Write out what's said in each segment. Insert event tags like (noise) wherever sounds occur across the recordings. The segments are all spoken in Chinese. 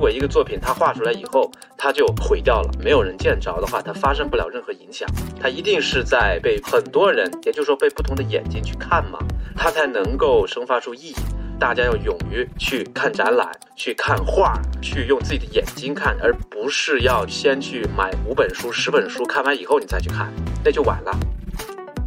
如果一个作品它画出来以后，它就毁掉了，没有人见着的话，它发生不了任何影响。它一定是在被很多人，也就是说被不同的眼睛去看嘛，它才能够生发出意义。大家要勇于去看展览，去看画，去用自己的眼睛看，而不是要先去买五本书、十本书，看完以后你再去看，那就晚了。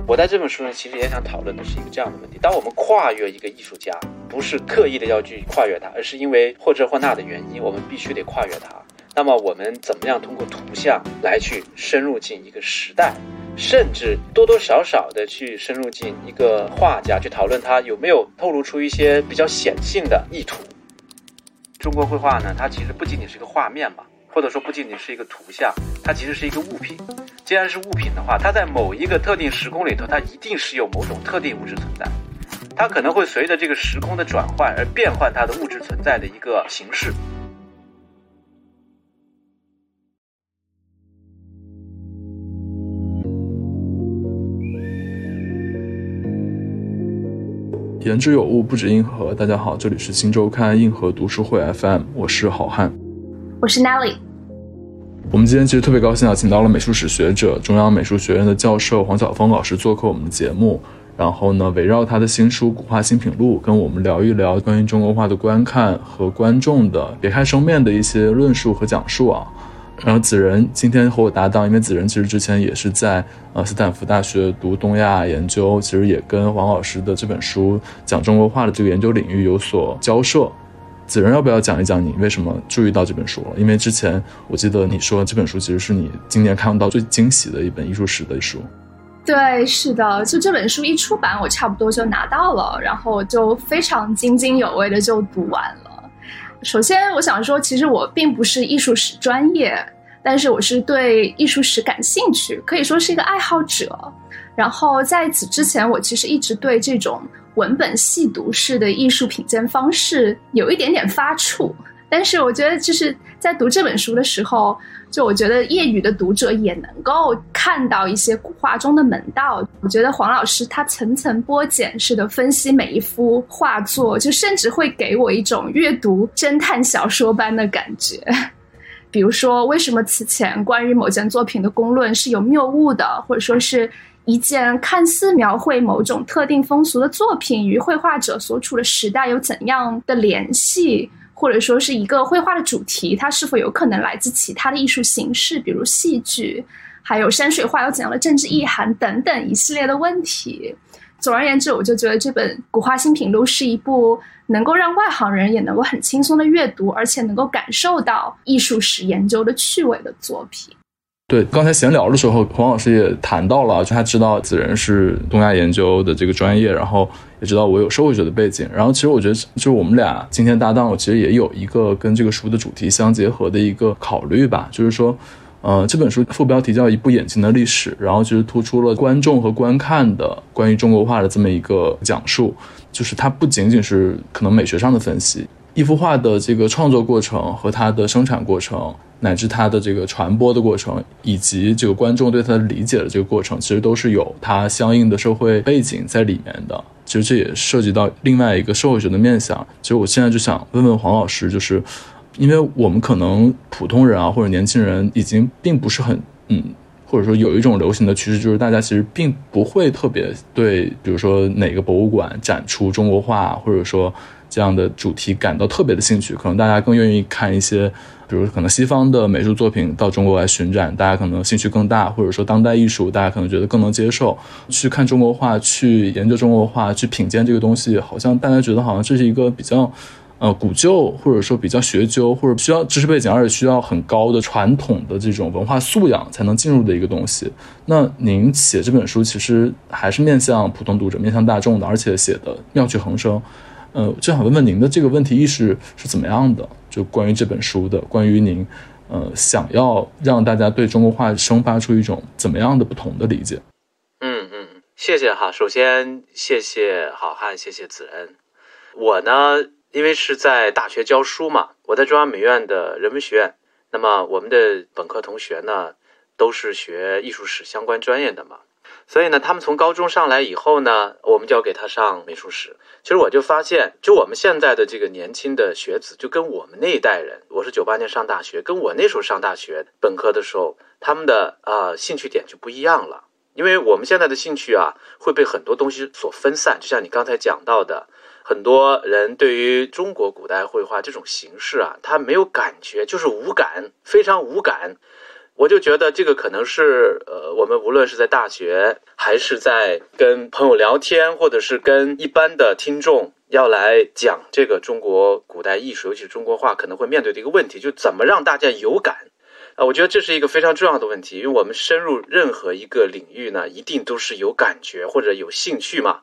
我在这本书呢，其实也想讨论的是一个这样的问题：当我们跨越一个艺术家，不是刻意的要去跨越它，而是因为或这或那的原因，我们必须得跨越它。那么我们怎么样通过图像来去深入进一个时代？甚至多多少少的去深入进一个画家，去讨论他有没有透露出一些比较显性的意图。中国绘画呢，它其实不仅仅是一个画面吧，或者说不仅仅是一个图像，它其实是一个物品。既然是物品的话，它在某一个特定时空里头，它一定是有某种特定物质存在。它可能会随着这个时空的转换而变换它的物质存在的一个形式。言之有物，不止硬核。大家好，这里是新周刊硬核读书会 FM，我是好汉，我是 Nelly。我们今天其实特别高兴啊，请到了美术史学者、中央美术学院的教授黄晓峰老师做客我们的节目。然后呢，围绕他的新书《古画新品录》，跟我们聊一聊关于中国画的观看和观众的别开生面的一些论述和讲述啊。然后子仁今天和我搭档，因为子仁其实之前也是在呃斯坦福大学读东亚研究，其实也跟王老师的这本书讲中国画的这个研究领域有所交涉。子仁要不要讲一讲你为什么注意到这本书？因为之前我记得你说这本书其实是你今年看到最惊喜的一本艺术史的书。对，是的，就这本书一出版，我差不多就拿到了，然后就非常津津有味的就读完了。首先，我想说，其实我并不是艺术史专业，但是我是对艺术史感兴趣，可以说是一个爱好者。然后在此之前，我其实一直对这种文本细读式的艺术品鉴方式有一点点发怵。但是我觉得，就是在读这本书的时候，就我觉得业余的读者也能够看到一些古画中的门道。我觉得黄老师他层层剥茧式的分析每一幅画作，就甚至会给我一种阅读侦探小说般的感觉。(laughs) 比如说，为什么此前关于某件作品的公论是有谬误的，或者说是一件看似描绘某种特定风俗的作品与绘画者所处的时代有怎样的联系？或者说是一个绘画的主题，它是否有可能来自其他的艺术形式，比如戏剧，还有山水画有怎样的政治意涵等等一系列的问题。总而言之，我就觉得这本《古画新品录》是一部能够让外行人也能够很轻松的阅读，而且能够感受到艺术史研究的趣味的作品。对，刚才闲聊的时候，黄老师也谈到了，就他知道子仁是东亚研究的这个专业，然后也知道我有社会学的背景，然后其实我觉得，就是我们俩今天搭档，我其实也有一个跟这个书的主题相结合的一个考虑吧，就是说，呃，这本书副标题叫《一部眼睛的历史》，然后其实突出了观众和观看的关于中国画的这么一个讲述，就是它不仅仅是可能美学上的分析，一幅画的这个创作过程和它的生产过程。乃至它的这个传播的过程，以及这个观众对它的理解的这个过程，其实都是有它相应的社会背景在里面的。其实这也涉及到另外一个社会学的面向。其实我现在就想问问黄老师，就是因为我们可能普通人啊，或者年轻人已经并不是很嗯，或者说有一种流行的趋势，就是大家其实并不会特别对，比如说哪个博物馆展出中国画，或者说这样的主题感到特别的兴趣。可能大家更愿意看一些。比如可能西方的美术作品到中国来巡展，大家可能兴趣更大，或者说当代艺术，大家可能觉得更能接受。去看中国画，去研究中国画，去品鉴这个东西，好像大家觉得好像这是一个比较，呃，古旧或者说比较学究，或者需要知识背景，而且需要很高的传统的这种文化素养才能进入的一个东西。那您写这本书其实还是面向普通读者、面向大众的，而且写的妙趣横生。呃，就想问问您的这个问题意识是怎么样的？就关于这本书的，关于您，呃，想要让大家对中国画生发出一种怎么样的不同的理解？嗯嗯，谢谢哈。首先谢谢好汉，谢谢子恩。我呢，因为是在大学教书嘛，我在中央美院的人文学院。那么我们的本科同学呢，都是学艺术史相关专业的嘛。所以呢，他们从高中上来以后呢，我们就要给他上美术史。其实我就发现，就我们现在的这个年轻的学子，就跟我们那一代人，我是九八年上大学，跟我那时候上大学本科的时候，他们的啊兴趣点就不一样了。因为我们现在的兴趣啊，会被很多东西所分散。就像你刚才讲到的，很多人对于中国古代绘画这种形式啊，他没有感觉，就是无感，非常无感。我就觉得这个可能是，呃，我们无论是在大学，还是在跟朋友聊天，或者是跟一般的听众要来讲这个中国古代艺术，尤其是中国画，可能会面对的一个问题，就怎么让大家有感啊？我觉得这是一个非常重要的问题，因为我们深入任何一个领域呢，一定都是有感觉或者有兴趣嘛。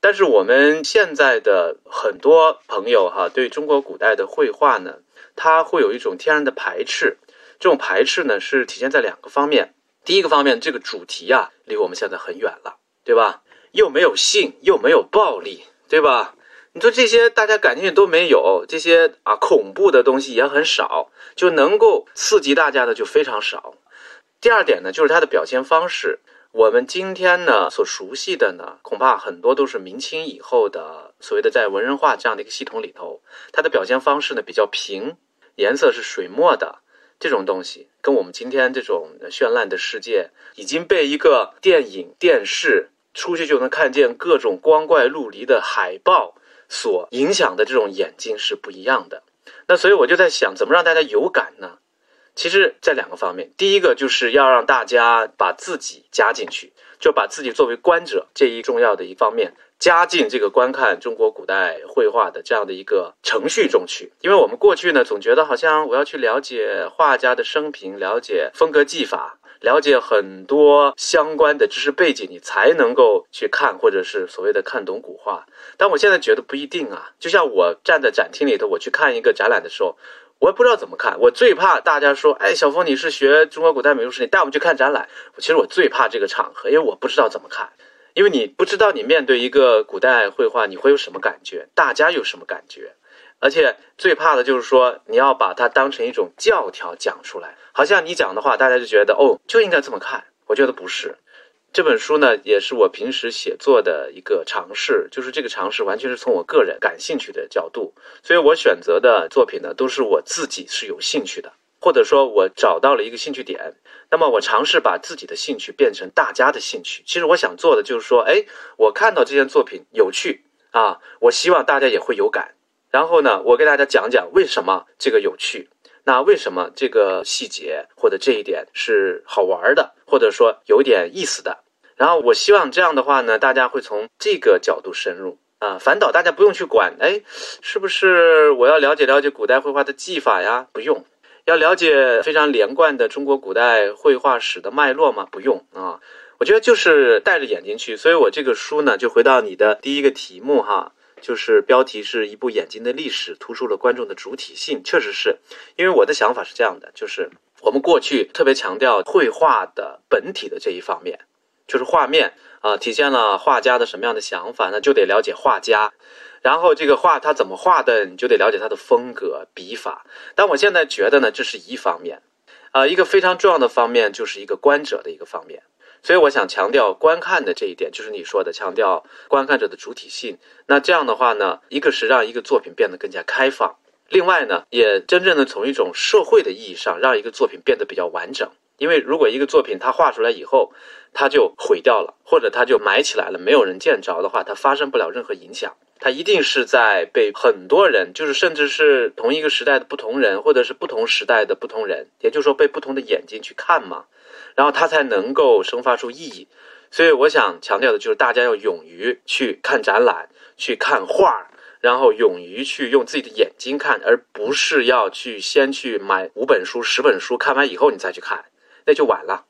但是我们现在的很多朋友哈，对中国古代的绘画呢，他会有一种天然的排斥。这种排斥呢，是体现在两个方面。第一个方面，这个主题啊，离我们现在很远了，对吧？又没有性，又没有暴力，对吧？你说这些大家感兴趣都没有，这些啊恐怖的东西也很少，就能够刺激大家的就非常少。第二点呢，就是它的表现方式。我们今天呢所熟悉的呢，恐怕很多都是明清以后的所谓的在文人画这样的一个系统里头，它的表现方式呢比较平，颜色是水墨的。这种东西跟我们今天这种绚烂的世界，已经被一个电影、电视出去就能看见各种光怪陆离的海报所影响的这种眼睛是不一样的。那所以我就在想，怎么让大家有感呢？其实，在两个方面，第一个就是要让大家把自己加进去，就把自己作为观者这一重要的一方面。加进这个观看中国古代绘画的这样的一个程序中去，因为我们过去呢总觉得好像我要去了解画家的生平，了解风格技法，了解很多相关的知识背景，你才能够去看或者是所谓的看懂古画。但我现在觉得不一定啊，就像我站在展厅里头，我去看一个展览的时候，我也不知道怎么看，我最怕大家说，哎，小峰你是学中国古代美术史，你带我们去看展览。其实我最怕这个场合，因为我不知道怎么看。因为你不知道你面对一个古代绘画你会有什么感觉，大家有什么感觉，而且最怕的就是说你要把它当成一种教条讲出来，好像你讲的话大家就觉得哦就应该这么看，我觉得不是。这本书呢也是我平时写作的一个尝试，就是这个尝试完全是从我个人感兴趣的角度，所以我选择的作品呢都是我自己是有兴趣的。或者说，我找到了一个兴趣点，那么我尝试把自己的兴趣变成大家的兴趣。其实我想做的就是说，哎，我看到这件作品有趣啊，我希望大家也会有感。然后呢，我给大家讲讲为什么这个有趣，那为什么这个细节或者这一点是好玩的，或者说有点意思的。然后我希望这样的话呢，大家会从这个角度深入啊，反倒大家不用去管，哎，是不是我要了解了解古代绘画的技法呀？不用。要了解非常连贯的中国古代绘画史的脉络吗？不用啊，我觉得就是带着眼睛去。所以我这个书呢，就回到你的第一个题目哈，就是标题是一部眼睛的历史，突出了观众的主体性。确实是因为我的想法是这样的，就是我们过去特别强调绘画的本体的这一方面，就是画面啊，体现了画家的什么样的想法，那就得了解画家。然后这个画他怎么画的，你就得了解他的风格笔法。但我现在觉得呢，这是一方面，啊，一个非常重要的方面就是一个观者的一个方面。所以我想强调观看的这一点，就是你说的强调观看者的主体性。那这样的话呢，一个是让一个作品变得更加开放，另外呢，也真正的从一种社会的意义上让一个作品变得比较完整。因为如果一个作品它画出来以后，它就毁掉了，或者它就埋起来了，没有人见着的话，它发生不了任何影响。它一定是在被很多人，就是甚至是同一个时代的不同人，或者是不同时代的不同人，也就是说被不同的眼睛去看嘛，然后它才能够生发出意义。所以我想强调的就是大家要勇于去看展览、去看画，然后勇于去用自己的眼睛看，而不是要去先去买五本书、十本书，看完以后你再去看，那就晚了。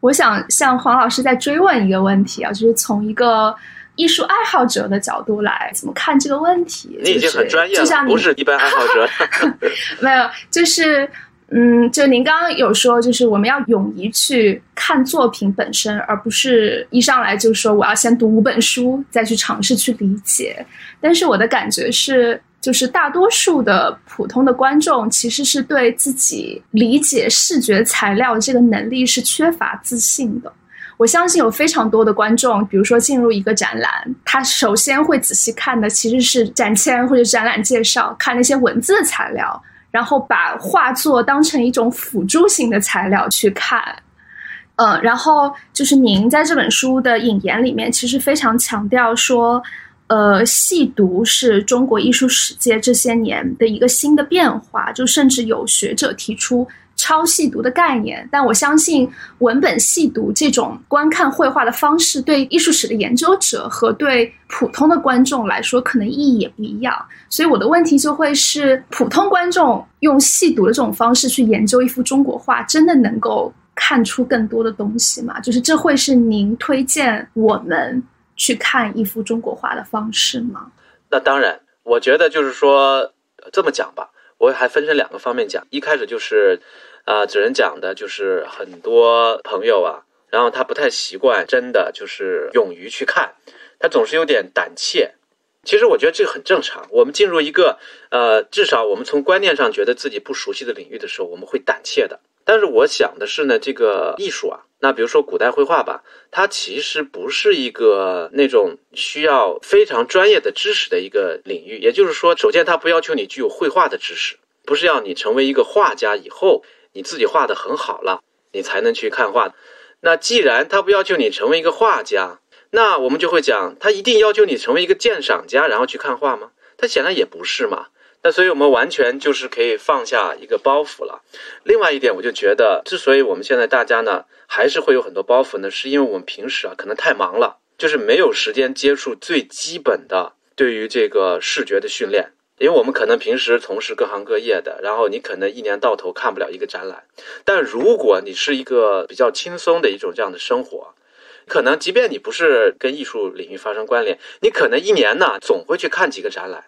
我想向黄老师再追问一个问题啊，就是从一个。艺术爱好者的角度来怎么看这个问题？你已经很专业了，不是一般爱好者。(laughs) 没有，就是嗯，就您刚刚有说，就是我们要勇于去看作品本身，而不是一上来就说我要先读五本书再去尝试去理解。但是我的感觉是，就是大多数的普通的观众其实是对自己理解视觉材料这个能力是缺乏自信的。我相信有非常多的观众，比如说进入一个展览，他首先会仔细看的其实是展签或者展览介绍，看那些文字材料，然后把画作当成一种辅助性的材料去看。嗯，然后就是您在这本书的引言里面，其实非常强调说，呃，细读是中国艺术史界这些年的一个新的变化，就甚至有学者提出。超细读的概念，但我相信文本细读这种观看绘画的方式，对艺术史的研究者和对普通的观众来说，可能意义也不一样。所以我的问题就会是：普通观众用细读的这种方式去研究一幅中国画，真的能够看出更多的东西吗？就是这会是您推荐我们去看一幅中国画的方式吗？那当然，我觉得就是说这么讲吧，我还分成两个方面讲。一开始就是。啊，只能讲的就是很多朋友啊，然后他不太习惯，真的就是勇于去看，他总是有点胆怯。其实我觉得这个很正常。我们进入一个呃，至少我们从观念上觉得自己不熟悉的领域的时候，我们会胆怯的。但是我想的是呢，这个艺术啊，那比如说古代绘画吧，它其实不是一个那种需要非常专业的知识的一个领域。也就是说，首先它不要求你具有绘画的知识，不是要你成为一个画家以后。你自己画的很好了，你才能去看画。那既然他不要求你成为一个画家，那我们就会讲，他一定要求你成为一个鉴赏家，然后去看画吗？他显然也不是嘛。那所以我们完全就是可以放下一个包袱了。另外一点，我就觉得，之所以我们现在大家呢还是会有很多包袱呢，是因为我们平时啊可能太忙了，就是没有时间接触最基本的对于这个视觉的训练。因为我们可能平时从事各行各业的，然后你可能一年到头看不了一个展览。但如果你是一个比较轻松的一种这样的生活，可能即便你不是跟艺术领域发生关联，你可能一年呢总会去看几个展览，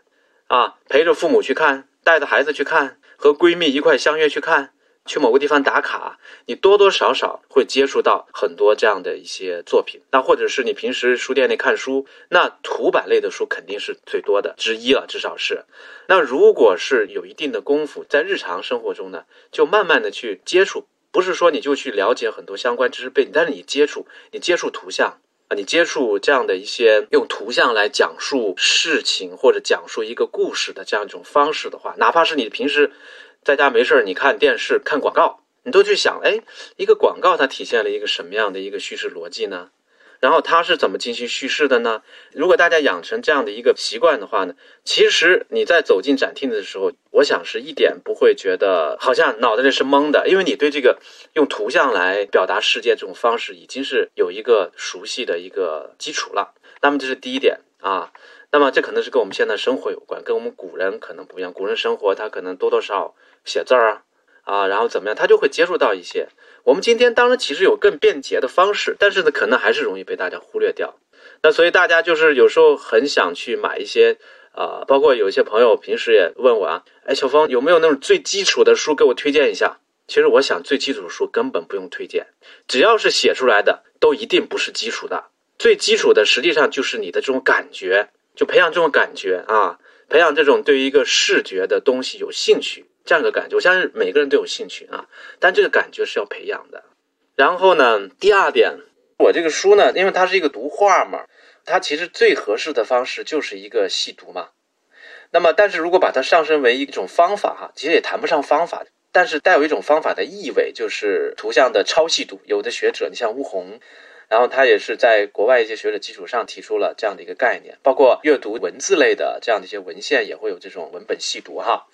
啊，陪着父母去看，带着孩子去看，和闺蜜一块相约去看。去某个地方打卡，你多多少少会接触到很多这样的一些作品。那或者是你平时书店里看书，那图版类的书肯定是最多的之一了，至少是。那如果是有一定的功夫，在日常生活中呢，就慢慢的去接触，不是说你就去了解很多相关知识背景，但是你接触，你接触图像，你接触这样的一些用图像来讲述事情或者讲述一个故事的这样一种方式的话，哪怕是你平时。在家没事儿，你看电视、看广告，你都去想，哎，一个广告它体现了一个什么样的一个叙事逻辑呢？然后它是怎么进行叙事的呢？如果大家养成这样的一个习惯的话呢，其实你在走进展厅的时候，我想是一点不会觉得好像脑袋里是懵的，因为你对这个用图像来表达世界这种方式已经是有一个熟悉的一个基础了。那么这是第一点啊。那么这可能是跟我们现在生活有关，跟我们古人可能不一样。古人生活他可能多多少少写字儿啊，啊，然后怎么样，他就会接触到一些。我们今天当然其实有更便捷的方式，但是呢，可能还是容易被大家忽略掉。那所以大家就是有时候很想去买一些啊，包括有一些朋友平时也问我啊，哎，小峰有没有那种最基础的书给我推荐一下？其实我想最基础的书根本不用推荐，只要是写出来的都一定不是基础的。最基础的实际上就是你的这种感觉。就培养这种感觉啊，培养这种对于一个视觉的东西有兴趣这样一个感觉。我相信每个人都有兴趣啊，但这个感觉是要培养的。然后呢，第二点，我这个书呢，因为它是一个读画嘛，它其实最合适的方式就是一个细读嘛。那么，但是如果把它上升为一种方法哈，其实也谈不上方法，但是带有一种方法的意味，就是图像的超细读。有的学者，你像吴红。然后他也是在国外一些学者基础上提出了这样的一个概念，包括阅读文字类的这样的一些文献也会有这种文本细读哈。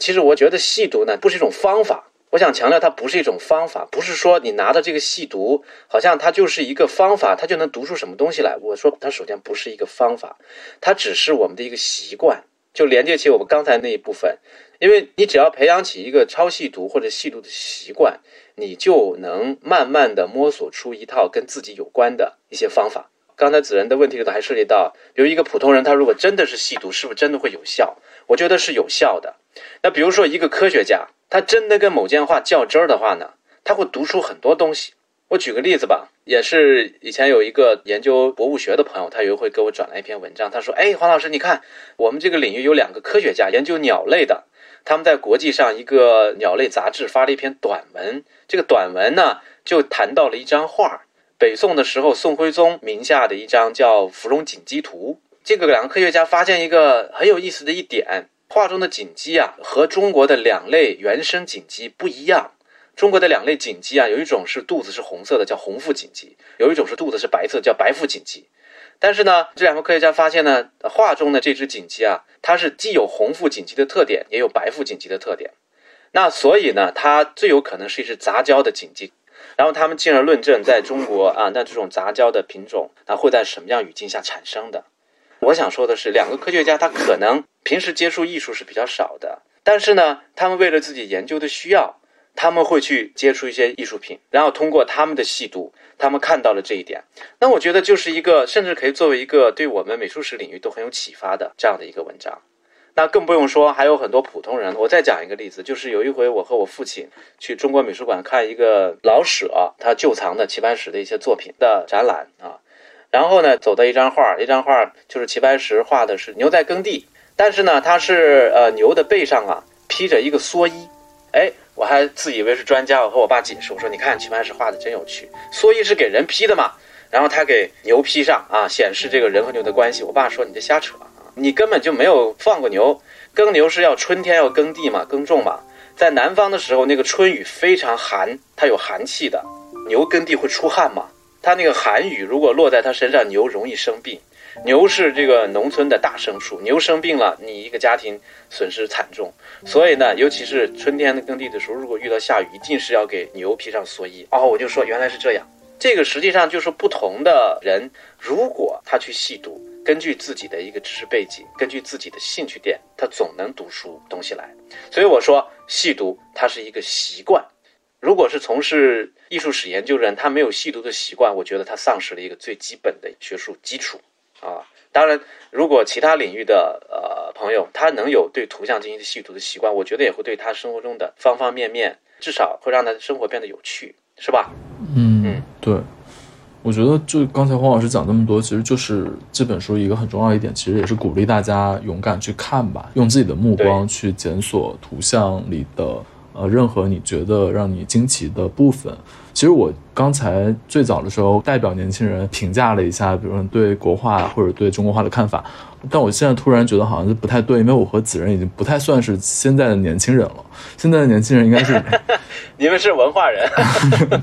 其实我觉得细读呢不是一种方法，我想强调它不是一种方法，不是说你拿着这个细读好像它就是一个方法，它就能读出什么东西来。我说它首先不是一个方法，它只是我们的一个习惯，就连接起我们刚才那一部分，因为你只要培养起一个超细读或者细读的习惯。你就能慢慢的摸索出一套跟自己有关的一些方法。刚才子仁的问题里头还涉及到，比如一个普通人，他如果真的是细读，是不是真的会有效？我觉得是有效的。那比如说一个科学家，他真的跟某件画较真儿的话呢，他会读出很多东西。我举个例子吧，也是以前有一个研究博物学的朋友，他有一回给我转来一篇文章，他说：“哎，黄老师，你看我们这个领域有两个科学家研究鸟类的。”他们在国际上一个鸟类杂志发了一篇短文，这个短文呢就谈到了一张画，北宋的时候，宋徽宗名下的一张叫《芙蓉锦鸡图》。这个两个科学家发现一个很有意思的一点：画中的锦鸡啊，和中国的两类原生锦鸡不一样。中国的两类锦鸡啊，有一种是肚子是红色的，叫红腹锦鸡；有一种是肚子是白色，叫白腹锦鸡。但是呢，这两个科学家发现呢，画中的这只锦鸡啊，它是既有红腹锦鸡的特点，也有白腹锦鸡的特点。那所以呢，它最有可能是一只杂交的锦鸡。然后他们进而论证，在中国啊，那这种杂交的品种，它会在什么样语境下产生的？我想说的是，两个科学家他可能平时接触艺术是比较少的，但是呢，他们为了自己研究的需要，他们会去接触一些艺术品，然后通过他们的细读，他们看到了这一点。那我觉得就是一个，甚至可以作为一个对我们美术史领域都很有启发的这样的一个文章。那更不用说，还有很多普通人。我再讲一个例子，就是有一回我和我父亲去中国美术馆看一个老舍他旧藏的齐白石的一些作品的展览啊，然后呢走到一张画，一张画就是齐白石画的是牛在耕地，但是呢它是呃牛的背上啊披着一个蓑衣，哎，我还自以为是专家，我和我爸解释，我说你看齐白石画的真有趣，蓑衣是给人披的嘛，然后他给牛披上啊，显示这个人和牛的关系。我爸说你这瞎扯啊。你根本就没有放过牛，耕牛是要春天要耕地嘛，耕种嘛。在南方的时候，那个春雨非常寒，它有寒气的，牛耕地会出汗嘛。它那个寒雨如果落在它身上，牛容易生病。牛是这个农村的大牲畜，牛生病了，你一个家庭损失惨重。所以呢，尤其是春天的耕地的时候，如果遇到下雨，一定是要给牛披上蓑衣。哦，我就说原来是这样。这个实际上就是不同的人，如果他去细读。根据自己的一个知识背景，根据自己的兴趣点，他总能读出东西来。所以我说，细读它是一个习惯。如果是从事艺术史研究人，他没有细读的习惯，我觉得他丧失了一个最基本的学术基础啊。当然，如果其他领域的呃朋友，他能有对图像进行细读的习惯，我觉得也会对他生活中的方方面面，至少会让他的生活变得有趣，是吧？嗯嗯，对。我觉得，就刚才黄老师讲这么多，其实就是这本书一个很重要一点，其实也是鼓励大家勇敢去看吧，用自己的目光去检索图像里的呃任何你觉得让你惊奇的部分。其实我刚才最早的时候代表年轻人评价了一下，比如说对国画或者对中国画的看法，但我现在突然觉得好像是不太对，因为我和子仁已经不太算是现在的年轻人了，现在的年轻人应该是 (laughs) 你们是文化人。(laughs)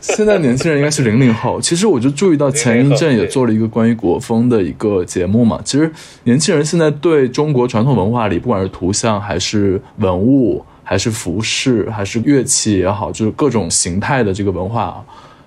现在年轻人应该是零零后。其实我就注意到前一阵也做了一个关于国风的一个节目嘛。其实年轻人现在对中国传统文化里，不管是图像还是文物，还是服饰，还是乐器也好，就是各种形态的这个文化啊，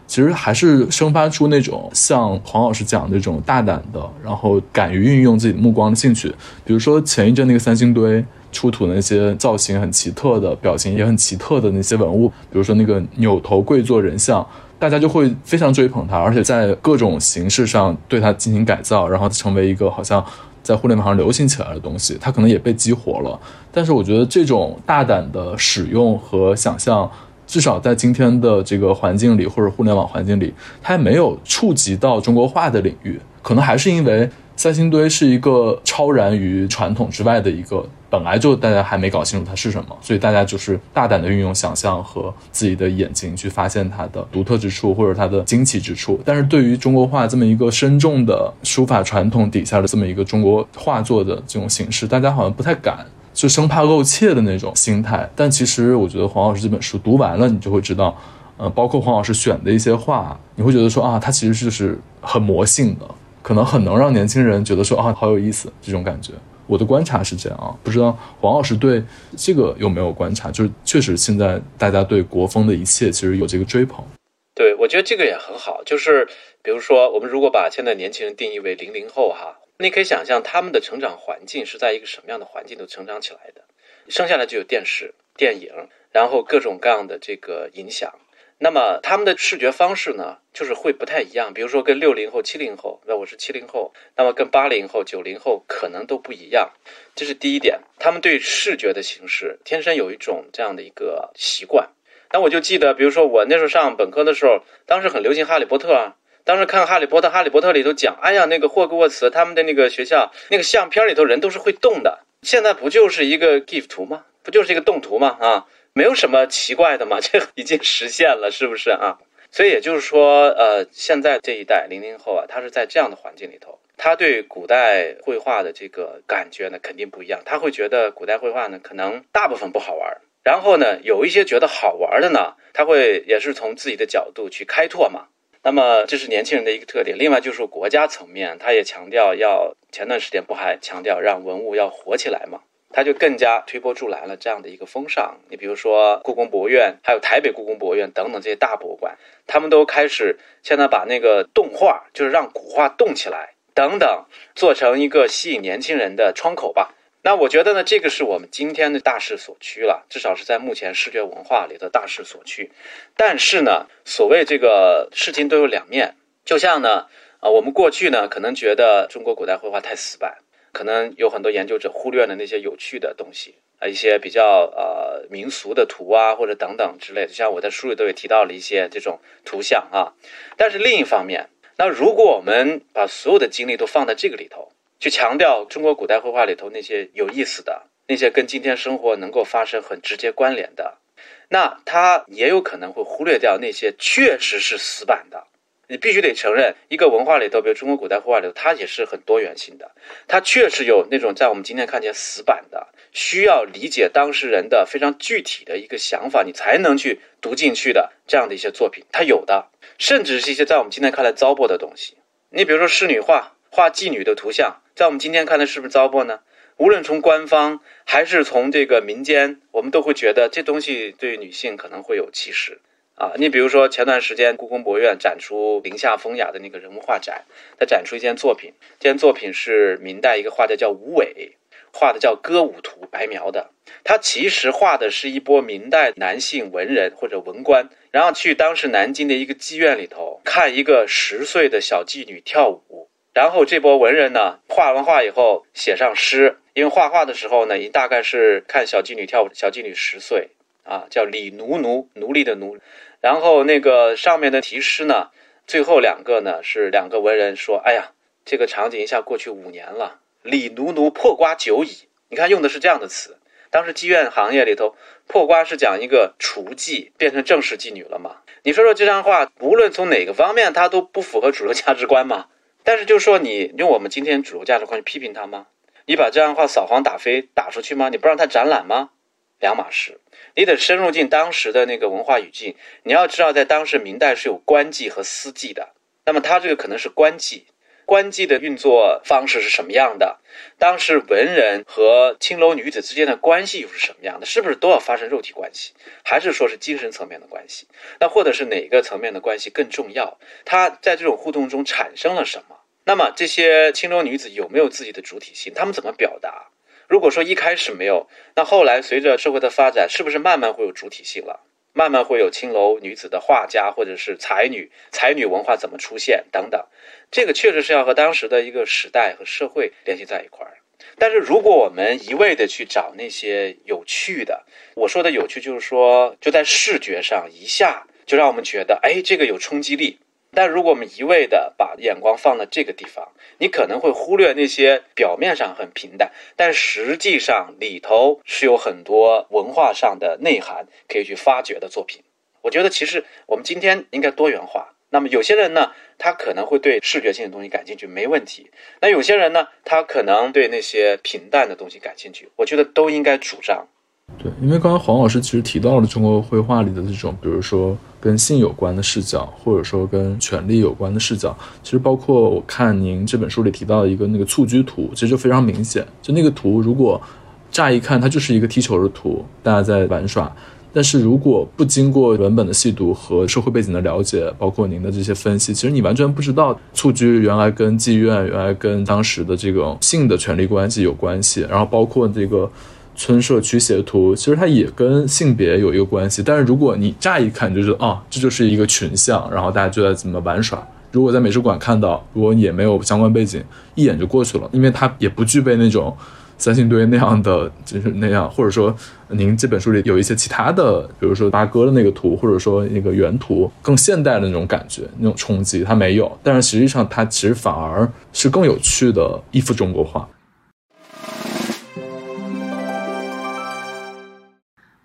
其实还是生发出那种像黄老师讲那种大胆的，然后敢于运用自己的目光的兴趣。比如说前一阵那个三星堆。出土那些造型很奇特的、表情也很奇特的那些文物，比如说那个扭头跪坐人像，大家就会非常追捧它，而且在各种形式上对它进行改造，然后成为一个好像在互联网上流行起来的东西。它可能也被激活了，但是我觉得这种大胆的使用和想象，至少在今天的这个环境里或者互联网环境里，它还没有触及到中国化的领域，可能还是因为三星堆是一个超然于传统之外的一个。本来就大家还没搞清楚它是什么，所以大家就是大胆的运用想象和自己的眼睛去发现它的独特之处或者它的惊奇之处。但是对于中国画这么一个深重的书法传统底下的这么一个中国画作的这种形式，大家好像不太敢，就生怕露怯的那种心态。但其实我觉得黄老师这本书读完了，你就会知道，呃，包括黄老师选的一些画，你会觉得说啊，它其实就是很魔性的，可能很能让年轻人觉得说啊，好有意思这种感觉。我的观察是这样啊，不知道黄老师对这个有没有观察？就是确实现在大家对国风的一切其实有这个追捧。对，我觉得这个也很好。就是比如说，我们如果把现在年轻人定义为零零后哈，你可以想象他们的成长环境是在一个什么样的环境都成长起来的。生下来就有电视、电影，然后各种各样的这个影响。那么他们的视觉方式呢，就是会不太一样。比如说跟六零后、七零后，那我是七零后，那么跟八零后、九零后可能都不一样。这是第一点，他们对视觉的形式天生有一种这样的一个习惯。那我就记得，比如说我那时候上本科的时候，当时很流行《哈利波特》啊，当时看《哈利波特》，《哈利波特》里头讲，哎呀，那个霍格沃茨他们的那个学校那个相片里头人都是会动的。现在不就是一个 GIF 图吗？不就是一个动图吗？啊？没有什么奇怪的嘛，(laughs) 这已经实现了，是不是啊？所以也就是说，呃，现在这一代零零后啊，他是在这样的环境里头，他对古代绘画的这个感觉呢，肯定不一样。他会觉得古代绘画呢，可能大部分不好玩。然后呢，有一些觉得好玩的呢，他会也是从自己的角度去开拓嘛。那么这是年轻人的一个特点。另外就是国家层面，他也强调要前段时间不还强调让文物要活起来嘛，他就更加推波助澜了这样的一个风尚。你比如说故宫博物院，还有台北故宫博物院等等这些大博物馆，他们都开始现在把那个动画，就是让古画动起来等等，做成一个吸引年轻人的窗口吧。那我觉得呢，这个是我们今天的大势所趋了，至少是在目前视觉文化里的大势所趋。但是呢，所谓这个事情都有两面，就像呢，啊，我们过去呢可能觉得中国古代绘画太死板，可能有很多研究者忽略了那些有趣的东西啊，一些比较呃民俗的图啊，或者等等之类的。像我在书里都有提到了一些这种图像啊。但是另一方面，那如果我们把所有的精力都放在这个里头，去强调中国古代绘画里头那些有意思的、那些跟今天生活能够发生很直接关联的，那他也有可能会忽略掉那些确实是死板的。你必须得承认，一个文化里头，比如中国古代绘画里头，它也是很多元性的。它确实有那种在我们今天看见死板的，需要理解当事人的非常具体的一个想法，你才能去读进去的这样的一些作品，它有的，甚至是一些在我们今天看来糟粕的东西。你比如说仕女画，画妓女的图像。在我们今天看来，是不是糟粕呢？无论从官方还是从这个民间，我们都会觉得这东西对女性可能会有歧视啊。你比如说，前段时间故宫博物院展出林下风雅的那个人物画展，他展出一件作品，这件作品是明代一个画家叫吴伟画的，叫歌舞图，白描的。他其实画的是一波明代男性文人或者文官，然后去当时南京的一个妓院里头看一个十岁的小妓女跳舞。然后这波文人呢，画完画以后写上诗，因为画画的时候呢，大概是看小妓女跳舞，小妓女十岁啊，叫李奴奴，奴隶的奴。然后那个上面的题诗呢，最后两个呢是两个文人说：“哎呀，这个场景一下过去五年了，李奴奴破瓜久矣。”你看用的是这样的词。当时妓院行业里头，破瓜是讲一个雏妓变成正式妓女了嘛？你说说这张画，无论从哪个方面，它都不符合主流价值观嘛？但是，就说你用我们今天主流价值观去批评他吗？你把这样的话扫黄打非打出去吗？你不让他展览吗？两码事。你得深入进当时的那个文化语境。你要知道，在当时明代是有官妓和私妓的。那么，他这个可能是官妓，官妓的运作方式是什么样的？当时文人和青楼女子之间的关系又是什么样的？是不是都要发生肉体关系，还是说是精神层面的关系？那或者是哪个层面的关系更重要？他在这种互动中产生了什么？那么这些青楼女子有没有自己的主体性？她们怎么表达？如果说一开始没有，那后来随着社会的发展，是不是慢慢会有主体性了？慢慢会有青楼女子的画家或者是才女，才女文化怎么出现等等？这个确实是要和当时的一个时代和社会联系在一块儿。但是如果我们一味的去找那些有趣的，我说的有趣就是说，就在视觉上一下就让我们觉得，哎，这个有冲击力。但如果我们一味的把眼光放在这个地方，你可能会忽略那些表面上很平淡，但实际上里头是有很多文化上的内涵可以去发掘的作品。我觉得其实我们今天应该多元化。那么有些人呢，他可能会对视觉性的东西感兴趣，没问题。那有些人呢，他可能对那些平淡的东西感兴趣，我觉得都应该主张。对，因为刚刚黄老师其实提到了中国绘画里的这种，比如说跟性有关的视角，或者说跟权力有关的视角。其实包括我看您这本书里提到的一个那个蹴鞠图，其实就非常明显。就那个图，如果乍一看它就是一个踢球的图，大家在玩耍。但是如果不经过文本的细读和社会背景的了解，包括您的这些分析，其实你完全不知道蹴鞠原来跟妓院、原来跟当时的这种性的权利关系有关系。然后包括这个。村社驱邪图，其实它也跟性别有一个关系，但是如果你乍一看就觉得啊，这就是一个群像，然后大家就在怎么玩耍。如果在美术馆看到，如果也没有相关背景，一眼就过去了，因为它也不具备那种三星堆那样的，就是那样，或者说您这本书里有一些其他的，比如说八哥的那个图，或者说那个原图更现代的那种感觉，那种冲击，它没有。但是实际上，它其实反而是更有趣的一幅中国画。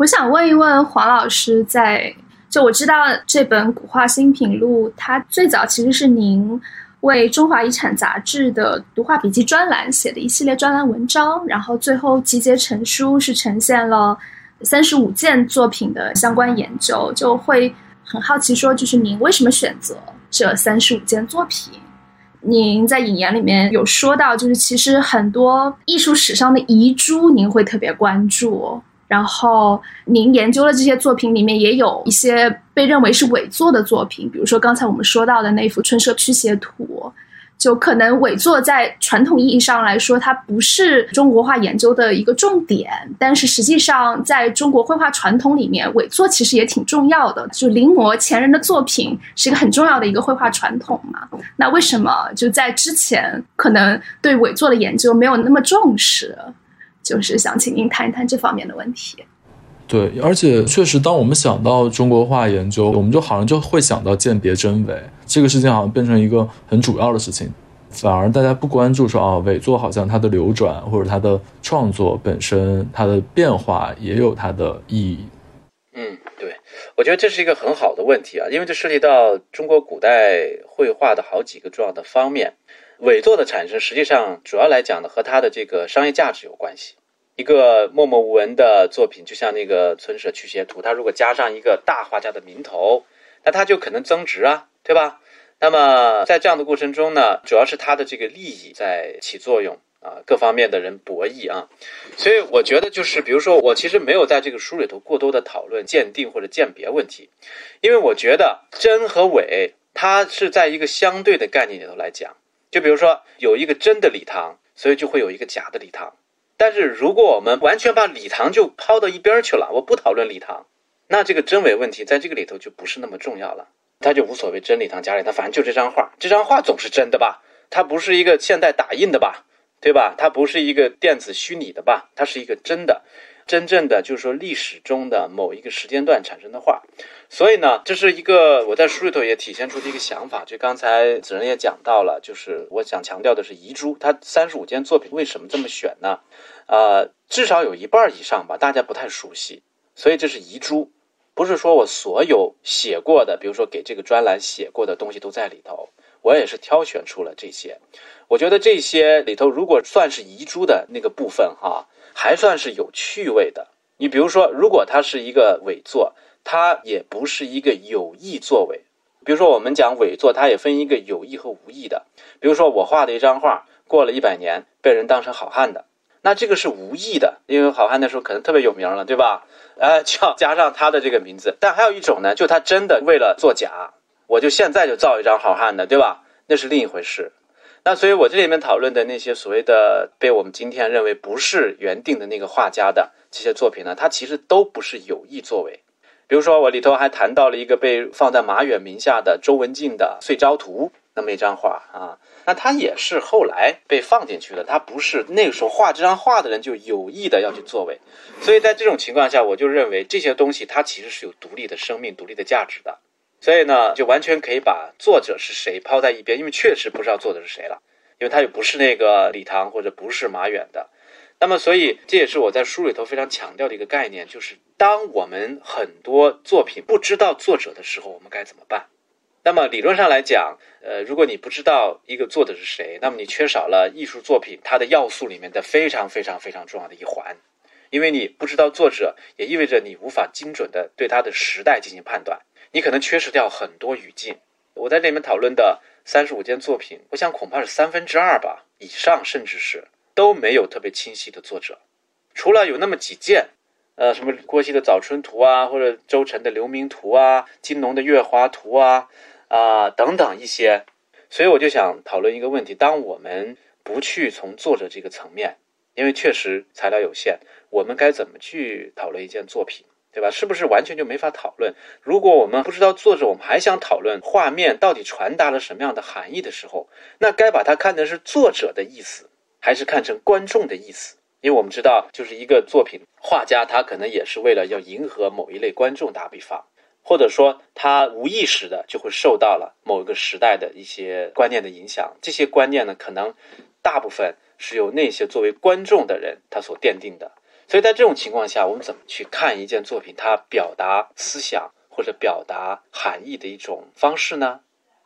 我想问一问黄老师，在就我知道这本《古画新品录》，它最早其实是您为《中华遗产》杂志的读画笔记专栏写的一系列专栏文章，然后最后集结成书，是呈现了三十五件作品的相关研究。就会很好奇，说就是您为什么选择这三十五件作品？您在引言里面有说到，就是其实很多艺术史上的遗珠，您会特别关注。然后您研究的这些作品里面，也有一些被认为是伪作的作品，比如说刚才我们说到的那幅《春社驱邪图》，就可能伪作在传统意义上来说，它不是中国画研究的一个重点，但是实际上在中国绘画传统里面，伪作其实也挺重要的。就临摹前人的作品是一个很重要的一个绘画传统嘛。那为什么就在之前可能对伪作的研究没有那么重视？就是想请您谈一谈这方面的问题。对，而且确实，当我们想到中国画研究，我们就好像就会想到鉴别真伪这个事情，好像变成一个很主要的事情，反而大家不关注说啊，伪作好像它的流转或者它的创作本身，它的变化也有它的意义。嗯，对，我觉得这是一个很好的问题啊，因为这涉及到中国古代绘画的好几个重要的方面。伪作的产生，实际上主要来讲呢，和它的这个商业价值有关系。一个默默无闻的作品，就像那个《村舍驱邪图》，它如果加上一个大画家的名头，那它就可能增值啊，对吧？那么在这样的过程中呢，主要是它的这个利益在起作用啊，各方面的人博弈啊。所以我觉得，就是比如说，我其实没有在这个书里头过多的讨论鉴定或者鉴别问题，因为我觉得真和伪，它是在一个相对的概念里头来讲。就比如说有一个真的礼堂，所以就会有一个假的礼堂。但是如果我们完全把礼堂就抛到一边去了，我不讨论礼堂，那这个真伪问题在这个里头就不是那么重要了，它就无所谓真礼堂假礼堂，反正就这张画，这张画总是真的吧？它不是一个现代打印的吧？对吧？它不是一个电子虚拟的吧？它是一个真的。真正的就是说历史中的某一个时间段产生的画，所以呢，这是一个我在书里头也体现出的一个想法。就刚才子仁也讲到了，就是我想强调的是遗珠。他三十五件作品为什么这么选呢？呃，至少有一半以上吧，大家不太熟悉，所以这是遗珠，不是说我所有写过的，比如说给这个专栏写过的东西都在里头，我也是挑选出了这些。我觉得这些里头如果算是遗珠的那个部分哈。还算是有趣味的。你比如说，如果它是一个伪作，它也不是一个有意作伪。比如说，我们讲伪作，它也分一个有意和无意的。比如说，我画的一张画，过了一百年被人当成好汉的，那这个是无意的，因为好汉那时候可能特别有名了，对吧？呃，(laughs) 就加上他的这个名字。但还有一种呢，就他真的为了作假，我就现在就造一张好汉的，对吧？那是另一回事。那所以，我这里面讨论的那些所谓的被我们今天认为不是原定的那个画家的这些作品呢，它其实都不是有意作为。比如说，我里头还谈到了一个被放在马远名下的周文静的《岁朝图》那么一张画啊，那他也是后来被放进去的，他不是那个时候画这张画的人就有意的要去作为。所以在这种情况下，我就认为这些东西它其实是有独立的生命、独立的价值的。所以呢，就完全可以把作者是谁抛在一边，因为确实不知道作者是谁了，因为他也不是那个李唐或者不是马远的。那么，所以这也是我在书里头非常强调的一个概念，就是当我们很多作品不知道作者的时候，我们该怎么办？那么理论上来讲，呃，如果你不知道一个作者是谁，那么你缺少了艺术作品它的要素里面的非常非常非常重要的一环，因为你不知道作者，也意味着你无法精准的对他的时代进行判断。你可能缺失掉很多语境。我在这里面讨论的三十五件作品，我想恐怕是三分之二吧以上，甚至是都没有特别清晰的作者。除了有那么几件，呃，什么郭熙的《早春图》啊，或者周晨的《流明图》啊，金农的《月华图》啊，啊等等一些。所以我就想讨论一个问题：当我们不去从作者这个层面，因为确实材料有限，我们该怎么去讨论一件作品？对吧？是不是完全就没法讨论？如果我们不知道作者，我们还想讨论画面到底传达了什么样的含义的时候，那该把它看成是作者的意思，还是看成观众的意思？因为我们知道，就是一个作品，画家他可能也是为了要迎合某一类观众，打比方，或者说他无意识的就会受到了某一个时代的一些观念的影响。这些观念呢，可能大部分是由那些作为观众的人他所奠定的。所以在这种情况下，我们怎么去看一件作品？它表达思想或者表达含义的一种方式呢？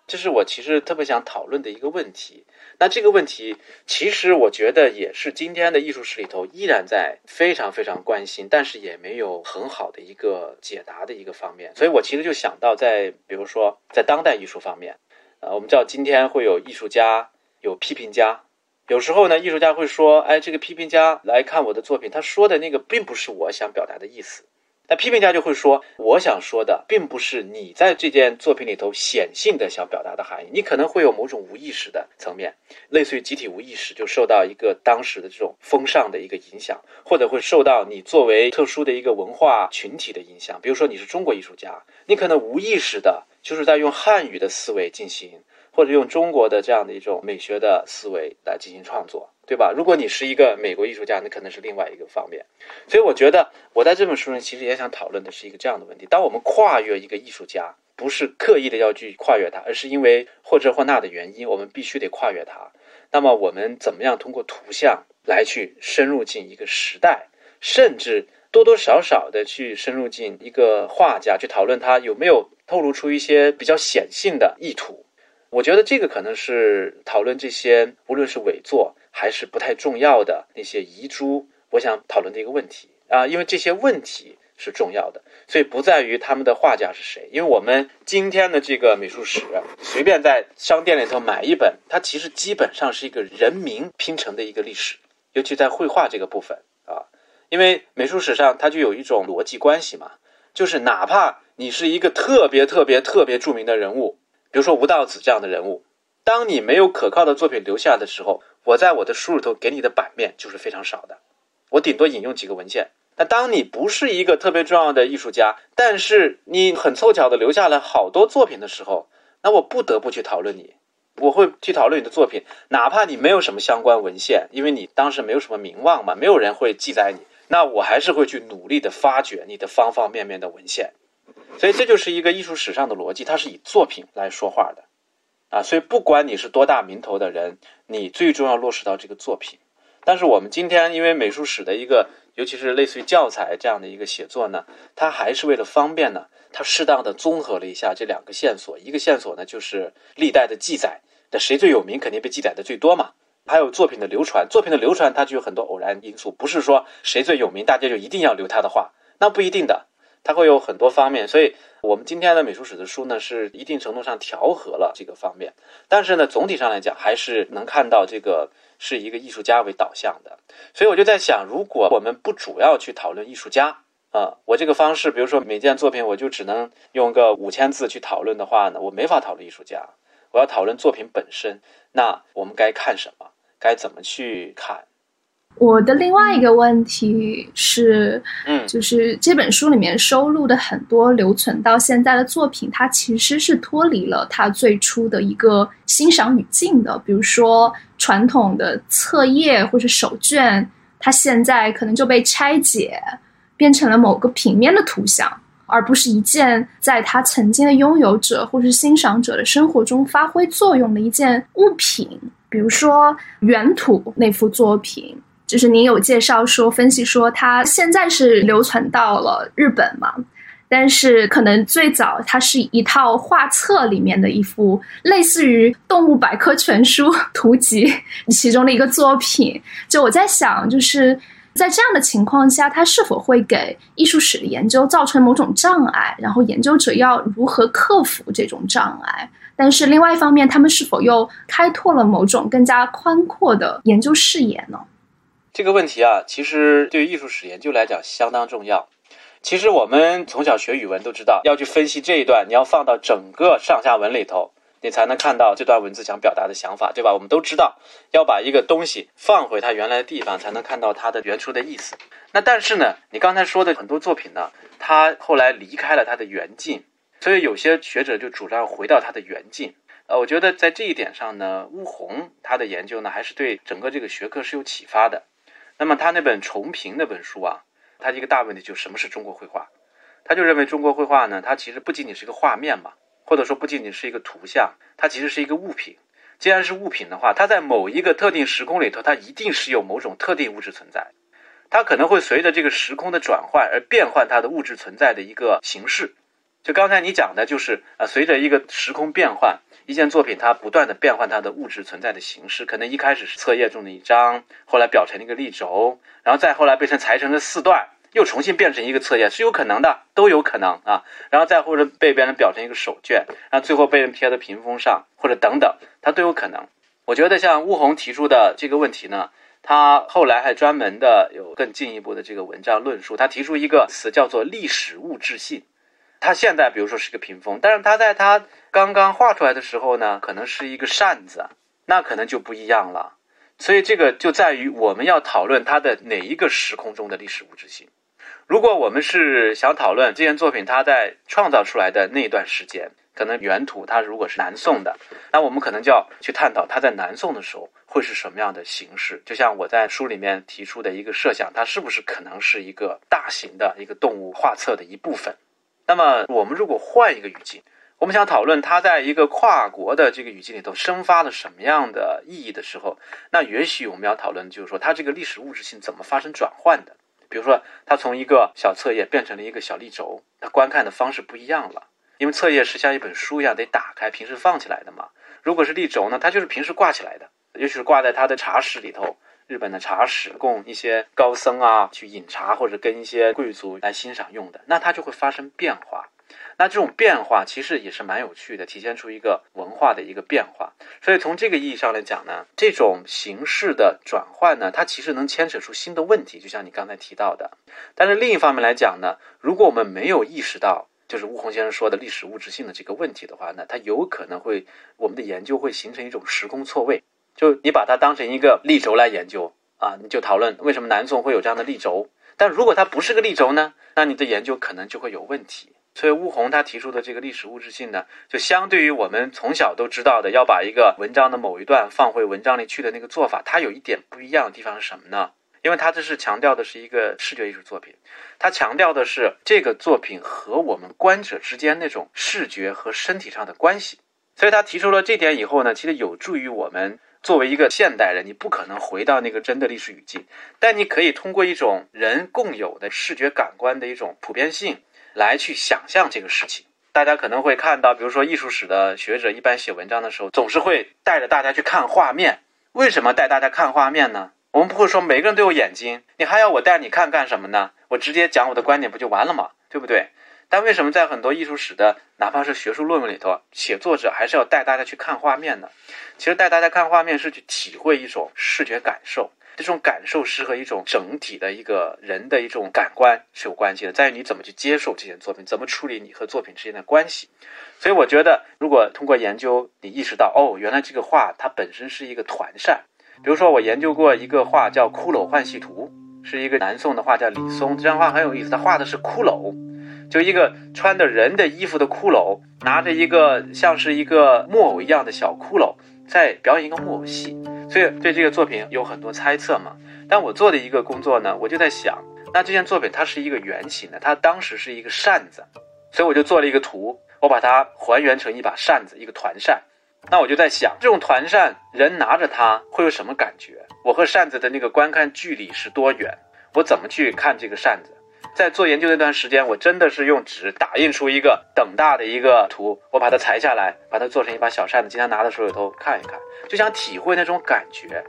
这是我其实特别想讨论的一个问题。那这个问题，其实我觉得也是今天的艺术史里头依然在非常非常关心，但是也没有很好的一个解答的一个方面。所以我其实就想到，在比如说在当代艺术方面，呃，我们知道今天会有艺术家，有批评家，有时候呢，艺术家会说，哎，这个批评家来看我的作品，他说的那个并不是我想表达的意思。那批评家就会说，我想说的并不是你在这件作品里头显性的想表达的含义，你可能会有某种无意识的层面，类似于集体无意识，就受到一个当时的这种风尚的一个影响，或者会受到你作为特殊的一个文化群体的影响。比如说你是中国艺术家，你可能无意识的就是在用汉语的思维进行，或者用中国的这样的一种美学的思维来进行创作。对吧？如果你是一个美国艺术家，那可能是另外一个方面。所以我觉得我在这本书上其实也想讨论的是一个这样的问题：当我们跨越一个艺术家，不是刻意的要去跨越他，而是因为或这或那的原因，我们必须得跨越他。那么我们怎么样通过图像来去深入进一个时代，甚至多多少少的去深入进一个画家，去讨论他有没有透露出一些比较显性的意图？我觉得这个可能是讨论这些，无论是伪作。还是不太重要的那些遗珠，我想讨论的一个问题啊，因为这些问题是重要的，所以不在于他们的画家是谁，因为我们今天的这个美术史，随便在商店里头买一本，它其实基本上是一个人名拼成的一个历史，尤其在绘画这个部分啊，因为美术史上它就有一种逻辑关系嘛，就是哪怕你是一个特别特别特别著名的人物，比如说吴道子这样的人物，当你没有可靠的作品留下的时候。我在我的书里头给你的版面就是非常少的，我顶多引用几个文献。那当你不是一个特别重要的艺术家，但是你很凑巧的留下了好多作品的时候，那我不得不去讨论你。我会去讨论你的作品，哪怕你没有什么相关文献，因为你当时没有什么名望嘛，没有人会记载你。那我还是会去努力的发掘你的方方面面的文献。所以这就是一个艺术史上的逻辑，它是以作品来说话的。啊，所以不管你是多大名头的人，你最终要落实到这个作品。但是我们今天因为美术史的一个，尤其是类似于教材这样的一个写作呢，它还是为了方便呢，它适当的综合了一下这两个线索。一个线索呢就是历代的记载，那谁最有名肯定被记载的最多嘛。还有作品的流传，作品的流传它就有很多偶然因素，不是说谁最有名大家就一定要留他的画，那不一定的。它会有很多方面，所以我们今天的美术史的书呢，是一定程度上调和了这个方面。但是呢，总体上来讲，还是能看到这个是一个艺术家为导向的。所以我就在想，如果我们不主要去讨论艺术家啊，我这个方式，比如说每件作品我就只能用个五千字去讨论的话呢，我没法讨论艺术家。我要讨论作品本身，那我们该看什么？该怎么去看？我的另外一个问题是，嗯，就是这本书里面收录的很多留存到现在的作品，它其实是脱离了它最初的一个欣赏语境的。比如说传统的册页或者手卷，它现在可能就被拆解，变成了某个平面的图像，而不是一件在它曾经的拥有者或是欣赏者的生活中发挥作用的一件物品。比如说原土那幅作品。就是您有介绍说，分析说它现在是流传到了日本嘛，但是可能最早它是一套画册里面的一幅类似于《动物百科全书》图集其中的一个作品。就我在想，就是在这样的情况下，它是否会给艺术史的研究造成某种障碍？然后研究者要如何克服这种障碍？但是另外一方面，他们是否又开拓了某种更加宽阔的研究视野呢？这个问题啊，其实对于艺术史研究来讲相当重要。其实我们从小学语文都知道，要去分析这一段，你要放到整个上下文里头，你才能看到这段文字想表达的想法，对吧？我们都知道，要把一个东西放回它原来的地方，才能看到它的原初的意思。那但是呢，你刚才说的很多作品呢，它后来离开了它的原境，所以有些学者就主张回到它的原境。呃，我觉得在这一点上呢，乌宏他的研究呢，还是对整个这个学科是有启发的。那么他那本重评那本书啊，他一个大问题就是什么是中国绘画？他就认为中国绘画呢，它其实不仅仅是一个画面嘛，或者说不仅仅是一个图像，它其实是一个物品。既然是物品的话，它在某一个特定时空里头，它一定是有某种特定物质存在。它可能会随着这个时空的转换而变换它的物质存在的一个形式。就刚才你讲的，就是啊，随着一个时空变换，一件作品它不断的变换它的物质存在的形式，可能一开始是册页中的一张，后来裱成了一个立轴，然后再后来被成裁成了四段，又重新变成一个册页，是有可能的，都有可能啊。然后再或者被别人裱成一个手卷，然后最后被人贴在屏风上，或者等等，它都有可能。我觉得像巫红提出的这个问题呢，他后来还专门的有更进一步的这个文章论述，他提出一个词叫做历史物质性。他现在比如说是个屏风，但是他在他刚刚画出来的时候呢，可能是一个扇子，那可能就不一样了。所以这个就在于我们要讨论它的哪一个时空中的历史物质性。如果我们是想讨论这件作品它在创造出来的那段时间，可能原图它如果是南宋的，那我们可能就要去探讨它在南宋的时候会是什么样的形式。就像我在书里面提出的一个设想，它是不是可能是一个大型的一个动物画册的一部分？那么，我们如果换一个语境，我们想讨论它在一个跨国的这个语境里头生发了什么样的意义的时候，那也许我们要讨论就是说，它这个历史物质性怎么发生转换的？比如说，它从一个小册页变成了一个小立轴，它观看的方式不一样了，因为册页是像一本书一样得打开，平时放起来的嘛。如果是立轴呢，它就是平时挂起来的，也许是挂在他的茶室里头。日本的茶室供一些高僧啊去饮茶，或者跟一些贵族来欣赏用的，那它就会发生变化。那这种变化其实也是蛮有趣的，体现出一个文化的一个变化。所以从这个意义上来讲呢，这种形式的转换呢，它其实能牵扯出新的问题，就像你刚才提到的。但是另一方面来讲呢，如果我们没有意识到，就是吴红先生说的历史物质性的这个问题的话呢，它有可能会我们的研究会形成一种时空错位。就你把它当成一个立轴来研究啊，你就讨论为什么南宋会有这样的立轴。但如果它不是个立轴呢，那你的研究可能就会有问题。所以乌宏他提出的这个历史物质性呢，就相对于我们从小都知道的要把一个文章的某一段放回文章里去的那个做法，它有一点不一样的地方是什么呢？因为它这是强调的是一个视觉艺术作品，它强调的是这个作品和我们观者之间那种视觉和身体上的关系。所以他提出了这点以后呢，其实有助于我们。作为一个现代人，你不可能回到那个真的历史语境，但你可以通过一种人共有的视觉感官的一种普遍性来去想象这个事情。大家可能会看到，比如说艺术史的学者一般写文章的时候，总是会带着大家去看画面。为什么带大家看画面呢？我们不会说每个人都有眼睛，你还要我带你看干什么呢？我直接讲我的观点不就完了吗？对不对？但为什么在很多艺术史的，哪怕是学术论文里头，写作者还是要带大家去看画面呢？其实带大家看画面是去体会一种视觉感受，这种感受是和一种整体的一个人的一种感官是有关系的，在于你怎么去接受这件作品，怎么处理你和作品之间的关系。所以我觉得，如果通过研究，你意识到哦，原来这个画它本身是一个团扇。比如说，我研究过一个画叫《骷髅幻戏图》，是一个南宋的画家李松，这张画很有意思，他画的是骷髅。就一个穿的人的衣服的骷髅，拿着一个像是一个木偶一样的小骷髅，在表演一个木偶戏。所以对这个作品有很多猜测嘛。但我做的一个工作呢，我就在想，那这件作品它是一个圆形的，它当时是一个扇子，所以我就做了一个图，我把它还原成一把扇子，一个团扇。那我就在想，这种团扇人拿着它会有什么感觉？我和扇子的那个观看距离是多远？我怎么去看这个扇子？在做研究那段时间，我真的是用纸打印出一个等大的一个图，我把它裁下来，把它做成一把小扇子，经常拿在手里头看一看，就想体会那种感觉。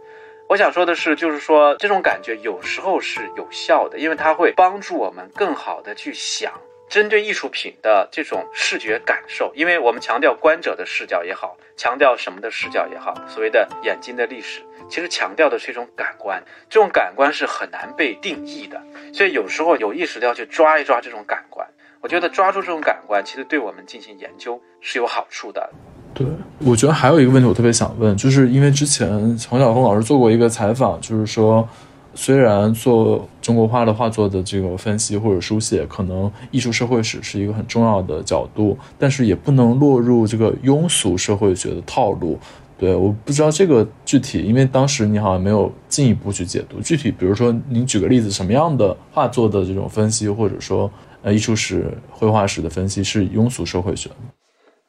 我想说的是，就是说这种感觉有时候是有效的，因为它会帮助我们更好的去想。针对艺术品的这种视觉感受，因为我们强调观者的视角也好，强调什么的视角也好，所谓的眼睛的历史，其实强调的是一种感官，这种感官是很难被定义的，所以有时候有意识的要去抓一抓这种感官。我觉得抓住这种感官，其实对我们进行研究是有好处的。对，我觉得还有一个问题，我特别想问，就是因为之前黄晓峰老师做过一个采访，就是说。虽然做中国画的画作的这个分析或者书写，可能艺术社会史是一个很重要的角度，但是也不能落入这个庸俗社会学的套路。对，我不知道这个具体，因为当时你好像没有进一步去解读。具体，比如说，您举个例子，什么样的画作的这种分析，或者说呃艺术史、绘画史的分析是庸俗社会学？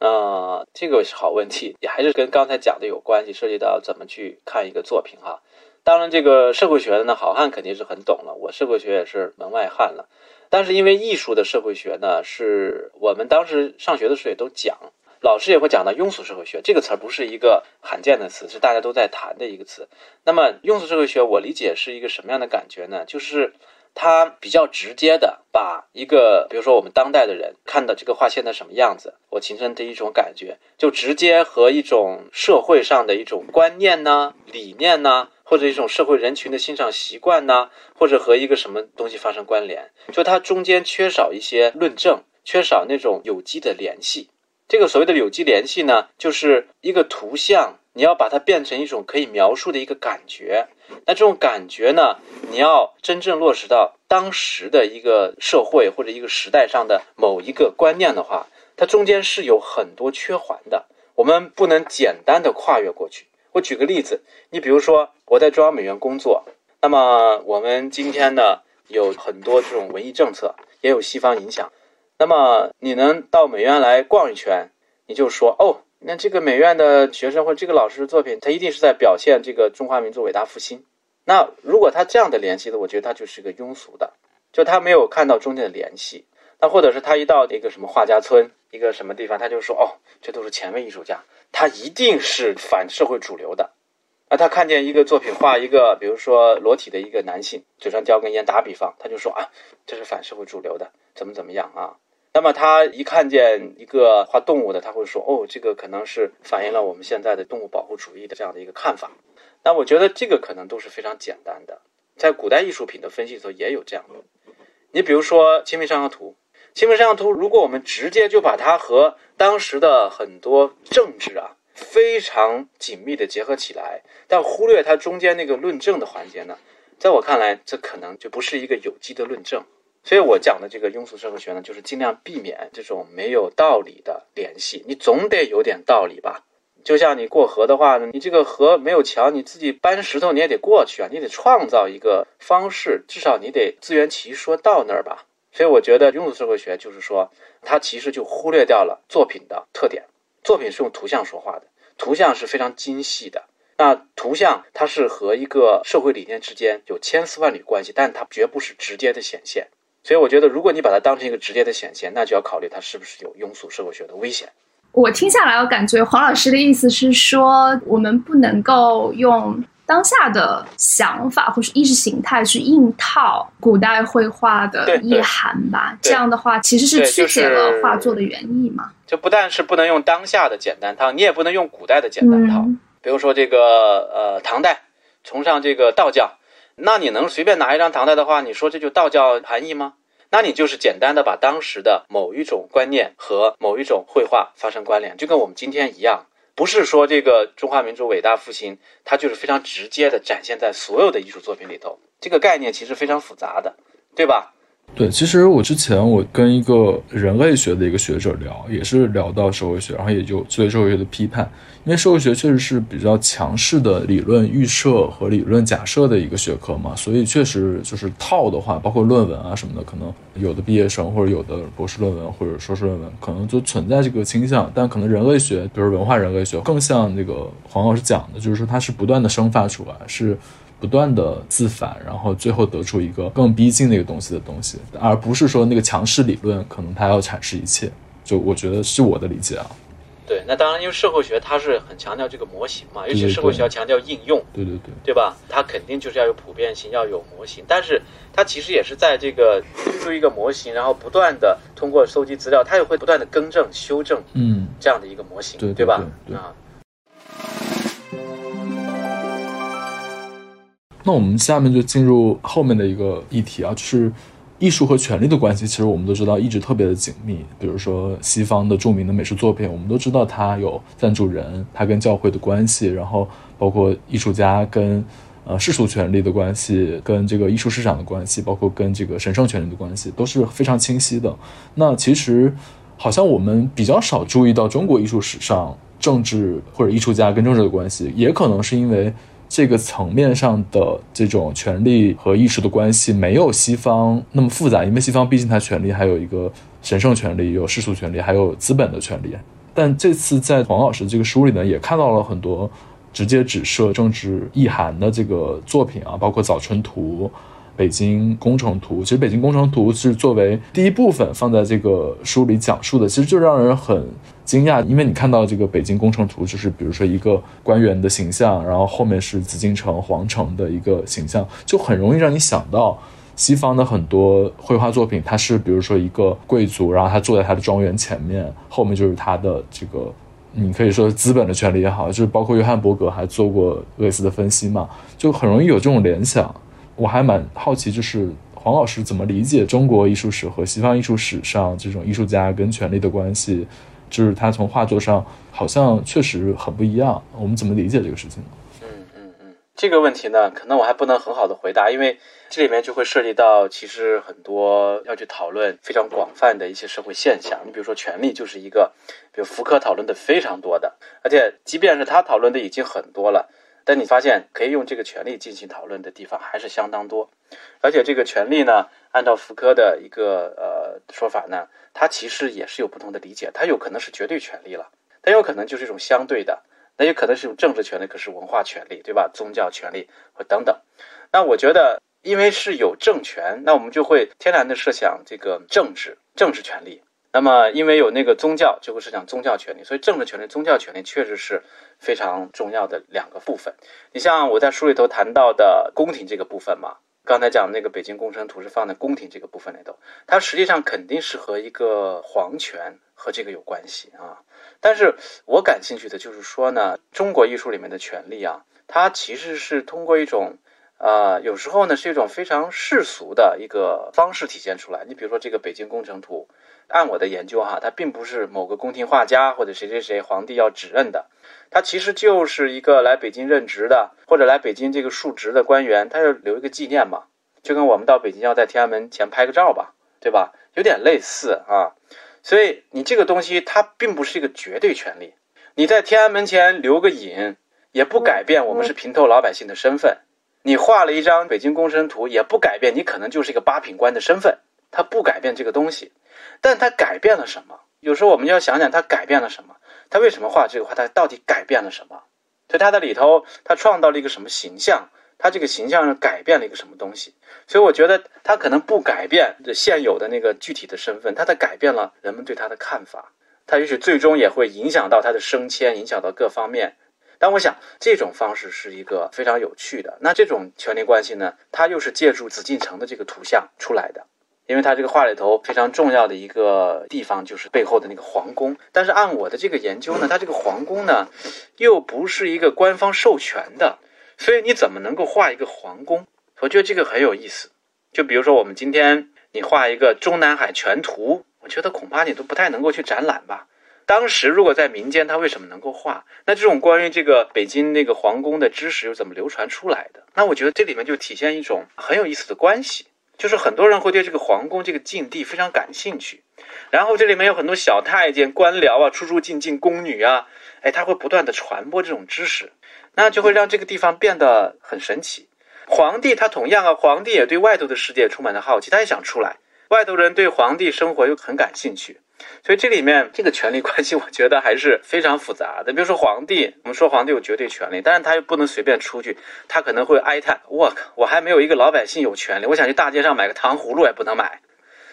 呃，这个是好问题，也还是跟刚才讲的有关系，涉及到怎么去看一个作品哈。当然，这个社会学的呢，好汉肯定是很懂了。我社会学也是门外汉了。但是因为艺术的社会学呢，是我们当时上学的时候也都讲，老师也会讲到庸俗社会学这个词儿不是一个罕见的词，是大家都在谈的一个词。那么庸俗社会学，我理解是一个什么样的感觉呢？就是它比较直接的把一个，比如说我们当代的人看到这个画现在什么样子，我形成的一种感觉，就直接和一种社会上的一种观念呢、理念呢。或者一种社会人群的欣赏习惯呢，或者和一个什么东西发生关联，就它中间缺少一些论证，缺少那种有机的联系。这个所谓的有机联系呢，就是一个图像，你要把它变成一种可以描述的一个感觉。那这种感觉呢，你要真正落实到当时的一个社会或者一个时代上的某一个观念的话，它中间是有很多缺环的，我们不能简单的跨越过去。我举个例子，你比如说我在中央美院工作，那么我们今天呢有很多这种文艺政策，也有西方影响。那么你能到美院来逛一圈，你就说哦，那这个美院的学生或这个老师的作品，他一定是在表现这个中华民族伟大复兴。那如果他这样的联系的，我觉得他就是个庸俗的，就他没有看到中间的联系。那或者是他一到一个什么画家村，一个什么地方，他就说哦，这都是前卫艺术家。他一定是反社会主流的，啊，他看见一个作品画一个，比如说裸体的一个男性，嘴上叼根烟，打比方，他就说啊，这是反社会主流的，怎么怎么样啊？那么他一看见一个画动物的，他会说哦，这个可能是反映了我们现在的动物保护主义的这样的一个看法。那我觉得这个可能都是非常简单的，在古代艺术品的分析里头也有这样的。你比如说《清明上河图》。清明上河图，如果我们直接就把它和当时的很多政治啊非常紧密的结合起来，但忽略它中间那个论证的环节呢，在我看来，这可能就不是一个有机的论证。所以我讲的这个庸俗社会学呢，就是尽量避免这种没有道理的联系。你总得有点道理吧？就像你过河的话呢，你这个河没有桥，你自己搬石头你也得过去啊，你得创造一个方式，至少你得自圆其说到那儿吧。所以我觉得庸俗社会学就是说，它其实就忽略掉了作品的特点。作品是用图像说话的，图像是非常精细的。那图像它是和一个社会理念之间有千丝万缕关系，但它绝不是直接的显现。所以我觉得，如果你把它当成一个直接的显现，那就要考虑它是不是有庸俗社会学的危险。我听下来，我感觉黄老师的意思是说，我们不能够用。当下的想法或是意识形态去硬套古代绘画的意涵吧，这样的话其实是曲解了画作的原意嘛。就不但是不能用当下的简单套，你也不能用古代的简单套。比如说这个呃唐代崇尚这个道教，那你能随便拿一张唐代的画，你说这就道教含义吗？那你就是简单的把当时的某一种观念和某一种绘画发生关联，就跟我们今天一样。不是说这个中华民族伟大复兴，它就是非常直接的展现在所有的艺术作品里头。这个概念其实非常复杂的，对吧？对，其实我之前我跟一个人类学的一个学者聊，也是聊到社会学，然后也就对社会学的批判，因为社会学确实是比较强势的理论预设和理论假设的一个学科嘛，所以确实就是套的话，包括论文啊什么的，可能有的毕业生或者有的博士论文或者硕士论文，可能就存在这个倾向，但可能人类学，比如文化人类学，更像那个黄老师讲的，就是说它是不断的生发出来，是。不断的自反，然后最后得出一个更逼近那个东西的东西，而不是说那个强势理论可能它要阐释一切。就我觉得是我的理解啊。对，那当然，因为社会学它是很强调这个模型嘛，尤其社会学要强调应用。对对对，对吧？它肯定就是要有普遍性，要有模型。但是它其实也是在这个推出一个模型，然后不断的通过收集资料，它也会不断的更正、修正，嗯，这样的一个模型，对对吧？啊。那我们下面就进入后面的一个议题啊，就是艺术和权力的关系。其实我们都知道一直特别的紧密。比如说西方的著名的美术作品，我们都知道它有赞助人，它跟教会的关系，然后包括艺术家跟呃世俗权力的关系，跟这个艺术市场的关系，包括跟这个神圣权力的关系，都是非常清晰的。那其实好像我们比较少注意到中国艺术史上政治或者艺术家跟政治的关系，也可能是因为。这个层面上的这种权力和艺术的关系没有西方那么复杂，因为西方毕竟它权力还有一个神圣权利，有世俗权利，还有资本的权利。但这次在黄老师这个书里呢，也看到了很多直接指涉政治意涵的这个作品啊，包括《早春图》，北京工程图》。其实《北京工程图》是作为第一部分放在这个书里讲述的，其实就让人很惊讶，因为你看到这个《北京工程图》，就是比如说一个官员的形象，然后后面是紫禁城皇城的一个形象，就很容易让你想到。西方的很多绘画作品，它是比如说一个贵族，然后他坐在他的庄园前面，后面就是他的这个，你可以说资本的权利也好，就是包括约翰伯格还做过类似的分析嘛，就很容易有这种联想。我还蛮好奇，就是黄老师怎么理解中国艺术史和西方艺术史上这种艺术家跟权力的关系？就是他从画作上好像确实很不一样，我们怎么理解这个事情呢？这个问题呢，可能我还不能很好的回答，因为这里面就会涉及到其实很多要去讨论非常广泛的一些社会现象。你比如说权力就是一个，比如福柯讨论的非常多的，而且即便是他讨论的已经很多了，但你发现可以用这个权利进行讨论的地方还是相当多。而且这个权利呢，按照福柯的一个呃说法呢，它其实也是有不同的理解，它有可能是绝对权利了，它有可能就是一种相对的。那也可能是一种政治权利，可是文化权利，对吧？宗教权利或等等。那我觉得，因为是有政权，那我们就会天然的设想这个政治政治权利。那么，因为有那个宗教，就会是讲宗教权利。所以，政治权利、宗教权利确实是非常重要的两个部分。你像我在书里头谈到的宫廷这个部分嘛，刚才讲那个《北京工程图》是放在宫廷这个部分里头，它实际上肯定是和一个皇权和这个有关系啊。但是我感兴趣的就是说呢，中国艺术里面的权利啊，它其实是通过一种，呃，有时候呢是一种非常世俗的一个方式体现出来。你比如说这个《北京工程图》，按我的研究哈，它并不是某个宫廷画家或者谁谁谁皇帝要指认的，它其实就是一个来北京任职的或者来北京这个述职的官员，他要留一个纪念嘛，就跟我们到北京要在天安门前拍个照吧，对吧？有点类似啊。所以你这个东西它并不是一个绝对权利，你在天安门前留个影，也不改变我们是平头老百姓的身份。你画了一张北京工程图，也不改变你可能就是一个八品官的身份，它不改变这个东西。但它改变了什么？有时候我们要想想它改变了什么，它为什么画这个画，它到底改变了什么？所以它的里头，它创造了一个什么形象？他这个形象上改变了一个什么东西，所以我觉得他可能不改变现有的那个具体的身份，他在改变了人们对他的看法，他也许最终也会影响到他的升迁，影响到各方面。但我想这种方式是一个非常有趣的。那这种权力关系呢，它又是借助紫禁城的这个图像出来的，因为它这个画里头非常重要的一个地方就是背后的那个皇宫。但是按我的这个研究呢，它这个皇宫呢，又不是一个官方授权的。所以你怎么能够画一个皇宫？我觉得这个很有意思。就比如说我们今天你画一个中南海全图，我觉得恐怕你都不太能够去展览吧。当时如果在民间，他为什么能够画？那这种关于这个北京那个皇宫的知识又怎么流传出来的？那我觉得这里面就体现一种很有意思的关系，就是很多人会对这个皇宫这个禁地非常感兴趣，然后这里面有很多小太监、官僚啊、出出进进宫女啊，哎，他会不断的传播这种知识。那就会让这个地方变得很神奇。皇帝他同样啊，皇帝也对外头的世界充满了好奇，他也想出来。外头人对皇帝生活又很感兴趣，所以这里面这个权力关系，(laughs) 我觉得还是非常复杂的。比如说皇帝，我们说皇帝有绝对权力，但是他又不能随便出去，他可能会哀叹：我靠，我还没有一个老百姓有权利，我想去大街上买个糖葫芦也不能买。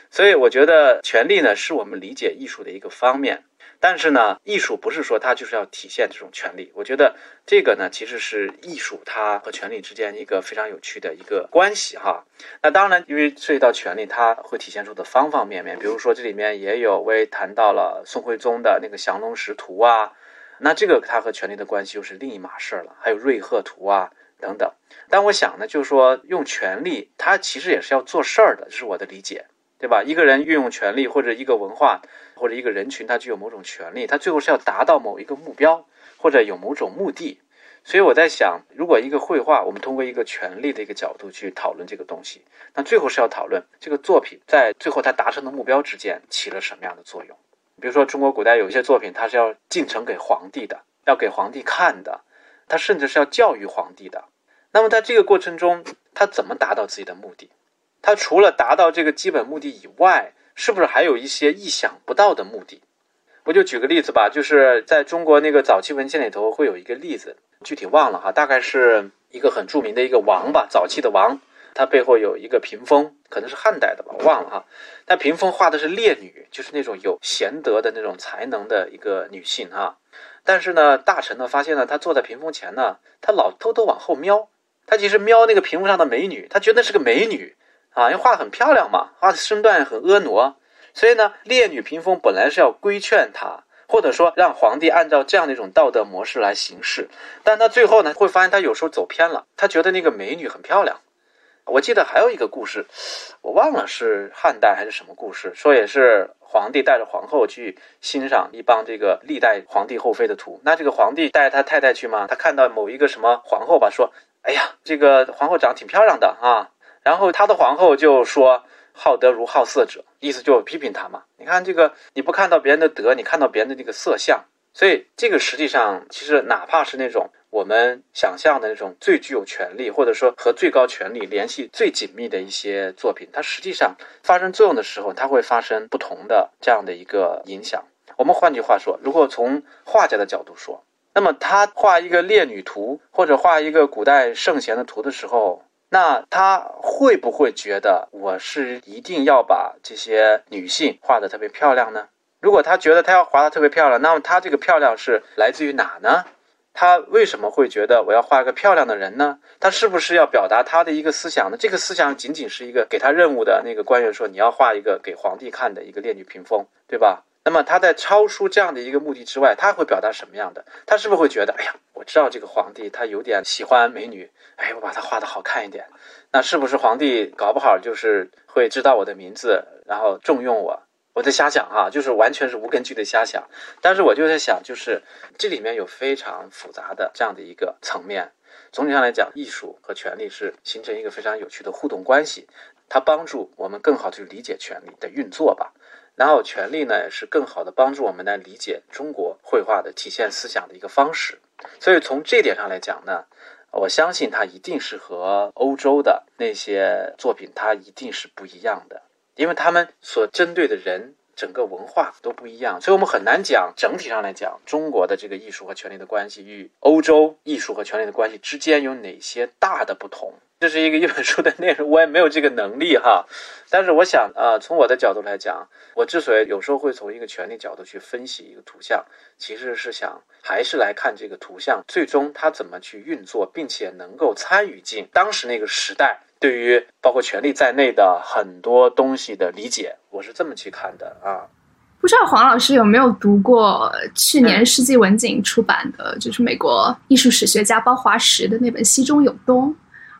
所以我觉得权力呢，是我们理解艺术的一个方面。但是呢，艺术不是说它就是要体现这种权利。我觉得这个呢，其实是艺术它和权力之间一个非常有趣的一个关系哈。那当然，因为涉及到权力，它会体现出的方方面面。比如说这里面也有为谈到了宋徽宗的那个降龙石图啊，那这个它和权力的关系又是另一码事了。还有瑞鹤图啊等等。但我想呢，就是说用权力，它其实也是要做事儿的，这是我的理解。对吧？一个人运用权力，或者一个文化，或者一个人群，他具有某种权利，他最后是要达到某一个目标，或者有某种目的。所以我在想，如果一个绘画，我们通过一个权力的一个角度去讨论这个东西，那最后是要讨论这个作品在最后它达成的目标之间起了什么样的作用。比如说，中国古代有一些作品，它是要进呈给皇帝的，要给皇帝看的，它甚至是要教育皇帝的。那么在这个过程中，他怎么达到自己的目的？它除了达到这个基本目的以外，是不是还有一些意想不到的目的？我就举个例子吧，就是在中国那个早期文献里头会有一个例子，具体忘了哈，大概是一个很著名的一个王吧，早期的王，他背后有一个屏风，可能是汉代的吧，我忘了哈。他屏风画的是烈女，就是那种有贤德的那种才能的一个女性哈。但是呢，大臣呢发现呢，他坐在屏风前呢，他老偷偷往后瞄，他其实瞄那个屏风上的美女，他觉得是个美女啊，因为画的很漂亮嘛，画的身段很婀娜，所以呢，烈女屏风本来是要规劝他。或者说让皇帝按照这样的一种道德模式来行事，但他最后呢会发现他有时候走偏了，他觉得那个美女很漂亮。我记得还有一个故事，我忘了是汉代还是什么故事，说也是皇帝带着皇后去欣赏一帮这个历代皇帝后妃的图。那这个皇帝带着他太太去嘛，他看到某一个什么皇后吧，说：“哎呀，这个皇后长得挺漂亮的啊。”然后他的皇后就说。好德如好色者，意思就批评他嘛。你看这个，你不看到别人的德，你看到别人的那个色相，所以这个实际上其实哪怕是那种我们想象的那种最具有权力，或者说和最高权力联系最紧密的一些作品，它实际上发生作用的时候，它会发生不同的这样的一个影响。我们换句话说，如果从画家的角度说，那么他画一个烈女图，或者画一个古代圣贤的图的时候。那他会不会觉得我是一定要把这些女性画的特别漂亮呢？如果他觉得他要画的特别漂亮，那么他这个漂亮是来自于哪呢？他为什么会觉得我要画一个漂亮的人呢？他是不是要表达他的一个思想呢？这个思想仅仅是一个给他任务的那个官员说你要画一个给皇帝看的一个烈女屏风，对吧？那么他在超出这样的一个目的之外，他会表达什么样的？他是不是会觉得，哎呀，我知道这个皇帝他有点喜欢美女，哎，我把他画的好看一点，那是不是皇帝搞不好就是会知道我的名字，然后重用我？我在瞎想哈，就是完全是无根据的瞎想。但是我就在想，就是这里面有非常复杂的这样的一个层面。总体上来讲，艺术和权力是形成一个非常有趣的互动关系，它帮助我们更好去理解权力的运作吧。然后，权力呢是更好的帮助我们来理解中国绘画的体现思想的一个方式。所以从这点上来讲呢，我相信它一定是和欧洲的那些作品它一定是不一样的，因为他们所针对的人、整个文化都不一样。所以我们很难讲整体上来讲中国的这个艺术和权力的关系与欧洲艺术和权力的关系之间有哪些大的不同。这是一个一本书的内容，我也没有这个能力哈。(laughs) 但是我想，呃，从我的角度来讲，我之所以有时候会从一个权力角度去分析一个图像，其实是想还是来看这个图像最终它怎么去运作，并且能够参与进当时那个时代对于包括权力在内的很多东西的理解。我是这么去看的啊。不知道黄老师有没有读过去年世纪文景出版的，就是美国艺术史学家包华石的那本《西中有东》。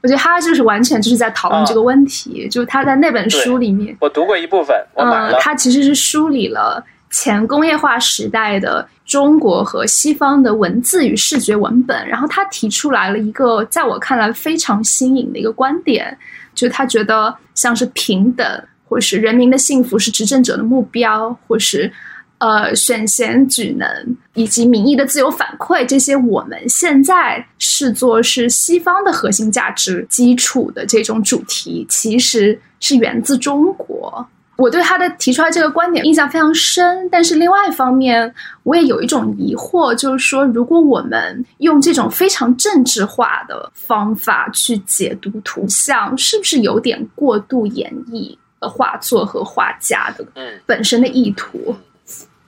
我觉得他就是完全就是在讨论这个问题，就是他在那本书里面，我读过一部分，嗯，他其实是梳理了前工业化时代的中国和西方的文字与视觉文本，然后他提出来了一个在我看来非常新颖的一个观点，就是他觉得像是平等，或是人民的幸福是执政者的目标，或是。呃，选贤举能以及民意的自由反馈，这些我们现在视作是西方的核心价值基础的这种主题，其实是源自中国。我对他的提出来这个观点印象非常深，但是另外一方面，我也有一种疑惑，就是说，如果我们用这种非常政治化的方法去解读图像，是不是有点过度演绎画作和画家的本身的意图？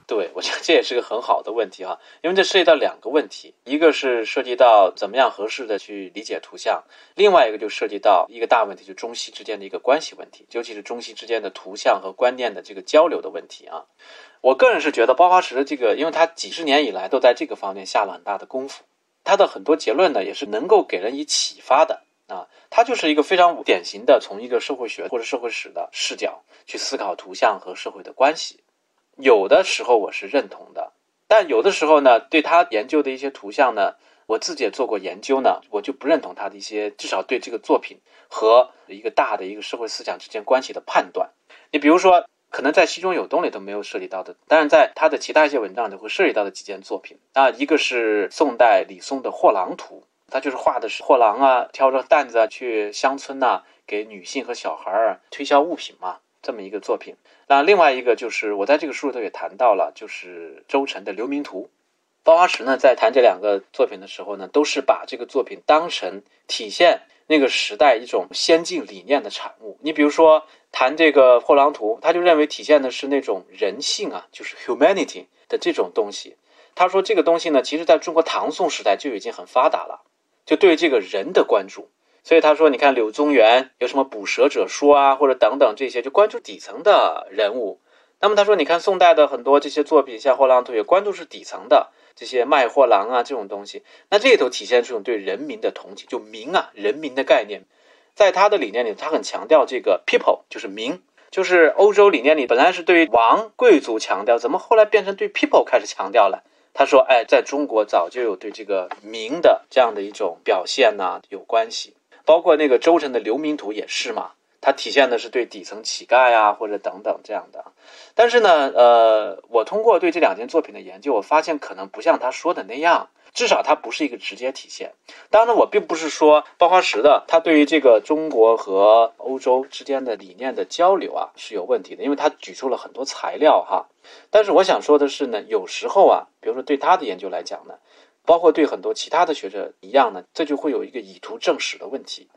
对，我觉得这也是个很好的问题哈，因为这涉及到两个问题，一个是涉及到怎么样合适的去理解图像，另外一个就涉及到一个大问题，就中西之间的一个关系问题，尤其是中西之间的图像和观念的这个交流的问题啊。我个人是觉得包华石的这个，因为他几十年以来都在这个方面下了很大的功夫，他的很多结论呢也是能够给人以启发的啊。他就是一个非常典型的从一个社会学或者社会史的视角去思考图像和社会的关系。有的时候我是认同的，但有的时候呢，对他研究的一些图像呢，我自己也做过研究呢，我就不认同他的一些，至少对这个作品和一个大的一个社会思想之间关系的判断。你比如说，可能在《西中有东》里都没有涉及到的，但是在他的其他一些文章里会涉及到的几件作品啊，一个是宋代李松的《货郎图》，他就是画的是货郎啊，挑着担子去乡村呐，给女性和小孩儿推销物品嘛。这么一个作品，那另外一个就是我在这个书里头也谈到了，就是周晨的《流民图》。包华石呢在谈这两个作品的时候呢，都是把这个作品当成体现那个时代一种先进理念的产物。你比如说谈这个货郎图，他就认为体现的是那种人性啊，就是 humanity 的这种东西。他说这个东西呢，其实在中国唐宋时代就已经很发达了，就对这个人的关注。所以他说，你看柳宗元有什么捕蛇者说啊，或者等等这些，就关注底层的人物。那么他说，你看宋代的很多这些作品，像《货郎图》也关注是底层的这些卖货郎啊这种东西。那这里头体现出一种对人民的同情，就民啊人民的概念，在他的理念里，他很强调这个 people，就是民，就是欧洲理念里本来是对王贵族强调，怎么后来变成对 people 开始强调了？他说，哎，在中国早就有对这个民的这样的一种表现呢有关系。包括那个周晨的《流民图》也是嘛，它体现的是对底层乞丐啊或者等等这样的。但是呢，呃，我通过对这两件作品的研究，我发现可能不像他说的那样，至少它不是一个直接体现。当然，我并不是说包花石的他对于这个中国和欧洲之间的理念的交流啊是有问题的，因为他举出了很多材料哈。但是我想说的是呢，有时候啊，比如说对他的研究来讲呢。包括对很多其他的学者一样呢，这就会有一个以图证史的问题。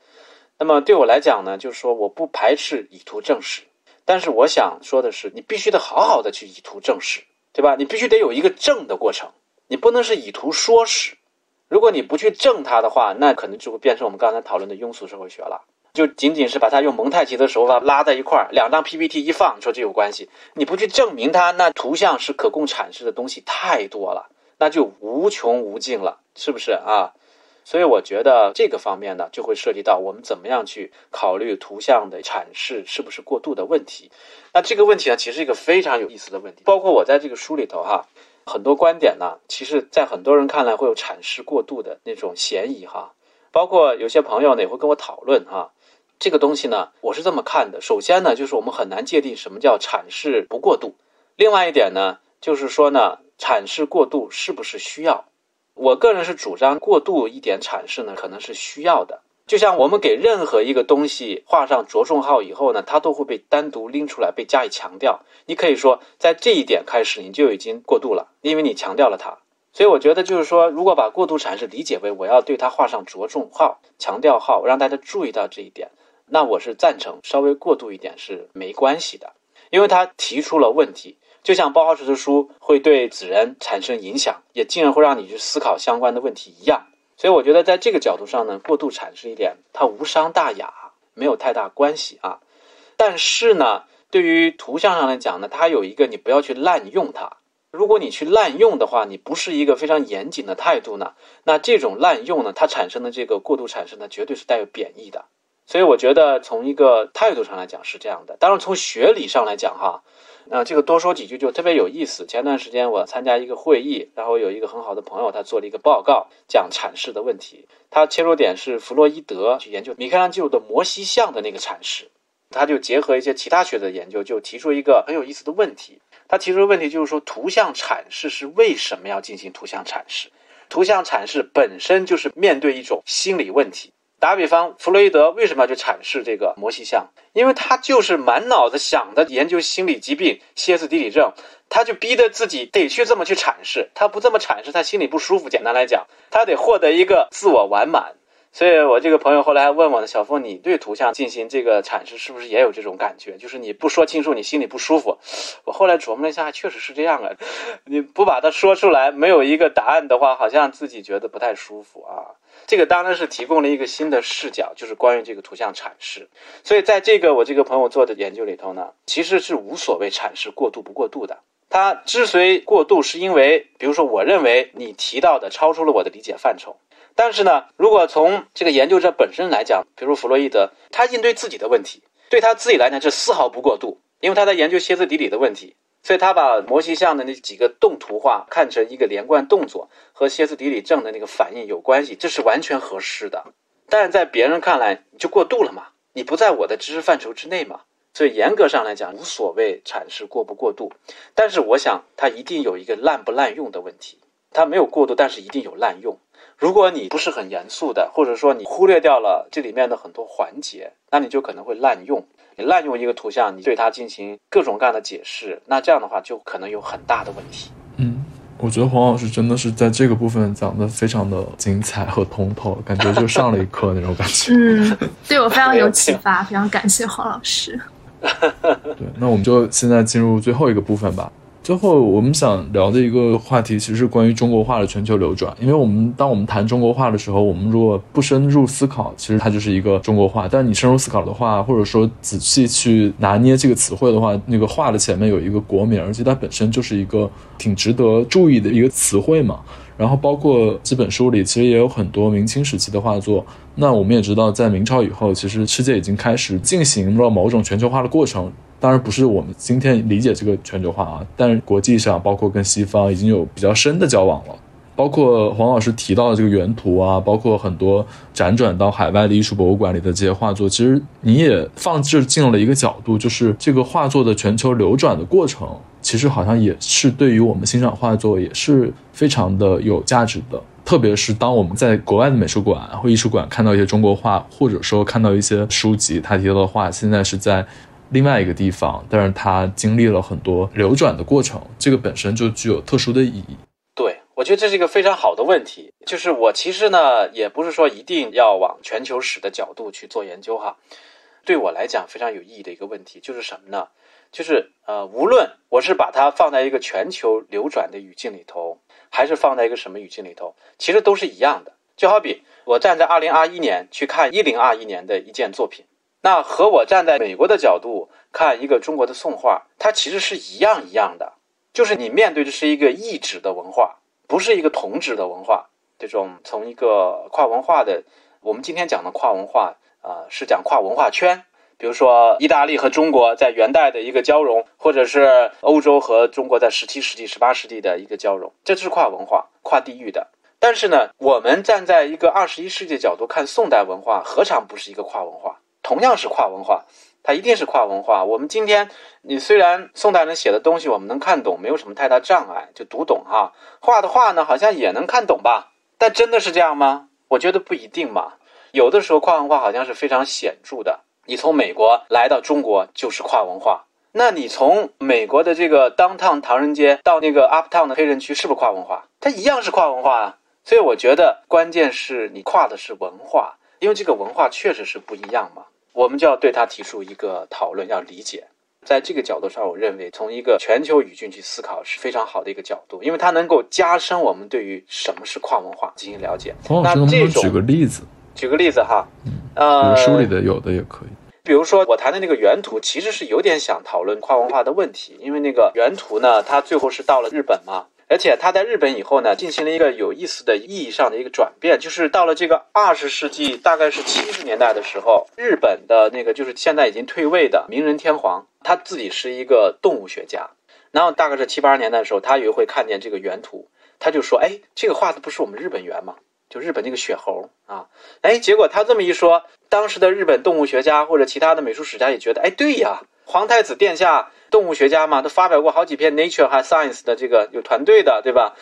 那么对我来讲呢，就是说我不排斥以图证史，但是我想说的是，你必须得好好的去以图证史，对吧？你必须得有一个证的过程，你不能是以图说史。如果你不去证它的话，那可能就会变成我们刚才讨论的庸俗社会学了，就仅仅是把它用蒙太奇的手法拉在一块儿，两张 PPT 一放，说这有关系，你不去证明它，那图像是可供阐释的东西太多了。那就无穷无尽了，是不是啊？所以我觉得这个方面呢，就会涉及到我们怎么样去考虑图像的阐释是不是过度的问题。那这个问题呢，其实一个非常有意思的问题。包括我在这个书里头哈，很多观点呢，其实在很多人看来会有阐释过度的那种嫌疑哈。包括有些朋友呢也会跟我讨论哈，这个东西呢，我是这么看的。首先呢，就是我们很难界定什么叫阐释不过度。另外一点呢，就是说呢。阐释过度是不是需要？我个人是主张过度一点阐释呢，可能是需要的。就像我们给任何一个东西画上着重号以后呢，它都会被单独拎出来，被加以强调。你可以说，在这一点开始，你就已经过度了，因为你强调了它。所以我觉得，就是说，如果把过度阐释理解为我要对它画上着重号、强调号，让大家注意到这一点，那我是赞成稍微过度一点是没关系的，因为他提出了问题。就像包豪斯的书会对子人产生影响，也进而会让你去思考相关的问题一样。所以我觉得在这个角度上呢，过度阐释一点，它无伤大雅，没有太大关系啊。但是呢，对于图像上来讲呢，它有一个你不要去滥用它。如果你去滥用的话，你不是一个非常严谨的态度呢，那这种滥用呢，它产生的这个过度产生呢，绝对是带有贬义的。所以我觉得从一个态度上来讲是这样的。当然从学理上来讲哈。那这个多说几句就特别有意思。前段时间我参加一个会议，然后有一个很好的朋友，他做了一个报告，讲阐释的问题。他切入点是弗洛伊德去研究米开朗基罗的摩西像的那个阐释，他就结合一些其他学的研究，就提出一个很有意思的问题。他提出的问题就是说，图像阐释是为什么要进行图像阐释？图像阐释本身就是面对一种心理问题。打比方，弗洛伊德为什么要去阐释这个摩西像？因为他就是满脑子想的研究心理疾病、歇斯底里症，他就逼得自己得去这么去阐释。他不这么阐释，他心里不舒服。简单来讲，他得获得一个自我完满。所以我这个朋友后来还问我呢：“小峰，你对图像进行这个阐释，是不是也有这种感觉？就是你不说清楚，你心里不舒服。”我后来琢磨了一下，确实是这样啊。(laughs) 你不把它说出来，没有一个答案的话，好像自己觉得不太舒服啊。这个当然是提供了一个新的视角，就是关于这个图像阐释。所以在这个我这个朋友做的研究里头呢，其实是无所谓阐释过度不过度的。他之所以过度，是因为比如说，我认为你提到的超出了我的理解范畴。但是呢，如果从这个研究者本身来讲，比如弗洛伊德，他应对自己的问题，对他自己来讲这丝毫不过度，因为他在研究歇斯底里的问题。所以他把摩西像的那几个动图画看成一个连贯动作，和歇斯底里症的那个反应有关系，这是完全合适的。但是在别人看来，你就过度了嘛？你不在我的知识范畴之内嘛？所以严格上来讲，无所谓阐释过不过度。但是我想，它一定有一个滥不滥用的问题。它没有过度，但是一定有滥用。如果你不是很严肃的，或者说你忽略掉了这里面的很多环节，那你就可能会滥用。你滥用一个图像，你对它进行各种各样的解释，那这样的话就可能有很大的问题。嗯，我觉得黄老师真的是在这个部分讲的非常的精彩和通透，感觉就上了一课那种感觉。嗯，(laughs) 对我非常有启发，非常感谢黄老师。对，那我们就现在进入最后一个部分吧。最后，我们想聊的一个话题，其实是关于中国画的全球流转。因为我们当我们谈中国画的时候，我们如果不深入思考，其实它就是一个中国画。但你深入思考的话，或者说仔细去拿捏这个词汇的话，那个“画”的前面有一个国名，而且它本身就是一个挺值得注意的一个词汇嘛。然后，包括这本书里，其实也有很多明清时期的画作。那我们也知道，在明朝以后，其实世界已经开始进行了某种全球化的过程。当然不是我们今天理解这个全球化啊，但是国际上包括跟西方已经有比较深的交往了，包括黄老师提到的这个原图啊，包括很多辗转到海外的艺术博物馆里的这些画作，其实你也放置进了一个角度，就是这个画作的全球流转的过程，其实好像也是对于我们欣赏画作也是非常的有价值的，特别是当我们在国外的美术馆或艺术馆看到一些中国画，或者说看到一些书籍，他提到的画现在是在。另外一个地方，但是它经历了很多流转的过程，这个本身就具有特殊的意义。对，我觉得这是一个非常好的问题。就是我其实呢，也不是说一定要往全球史的角度去做研究哈。对我来讲非常有意义的一个问题就是什么呢？就是呃，无论我是把它放在一个全球流转的语境里头，还是放在一个什么语境里头，其实都是一样的。就好比我站在二零二一年去看一零二一年的一件作品。那和我站在美国的角度看一个中国的宋画，它其实是一样一样的，就是你面对的是一个异质的文化，不是一个同质的文化。这种从一个跨文化的，我们今天讲的跨文化啊，是讲跨文化圈。比如说意大利和中国在元代的一个交融，或者是欧洲和中国在十七世纪、十八世纪的一个交融，这就是跨文化、跨地域的。但是呢，我们站在一个二十一世纪角度看宋代文化，何尝不是一个跨文化？同样是跨文化，它一定是跨文化。我们今天，你虽然宋代人写的东西我们能看懂，没有什么太大障碍，就读懂哈。画的画呢，好像也能看懂吧？但真的是这样吗？我觉得不一定嘛。有的时候跨文化好像是非常显著的。你从美国来到中国就是跨文化，那你从美国的这个 downtown 唐人街到那个 uptown 的黑人区，是不是跨文化？它一样是跨文化啊。所以我觉得关键是你跨的是文化，因为这个文化确实是不一样嘛。我们就要对它提出一个讨论，要理解，在这个角度上，我认为从一个全球语境去思考是非常好的一个角度，因为它能够加深我们对于什么是跨文化进行了解。那这种举个例子，举个例子哈，呃，书里的有的也可以。比如说我谈的那个原图，其实是有点想讨论跨文化的问题，因为那个原图呢，它最后是到了日本嘛。而且他在日本以后呢，进行了一个有意思的意义上的一个转变，就是到了这个二十世纪，大概是七十年代的时候，日本的那个就是现在已经退位的明仁天皇，他自己是一个动物学家，然后大概是七八十年代的时候，他也会看见这个原图，他就说：“哎，这个画的不是我们日本猿吗？就日本那个雪猴啊！”哎，结果他这么一说，当时的日本动物学家或者其他的美术史家也觉得：“哎，对呀，皇太子殿下。”动物学家嘛，都发表过好几篇《Nature》和《Science》的这个有团队的，对吧？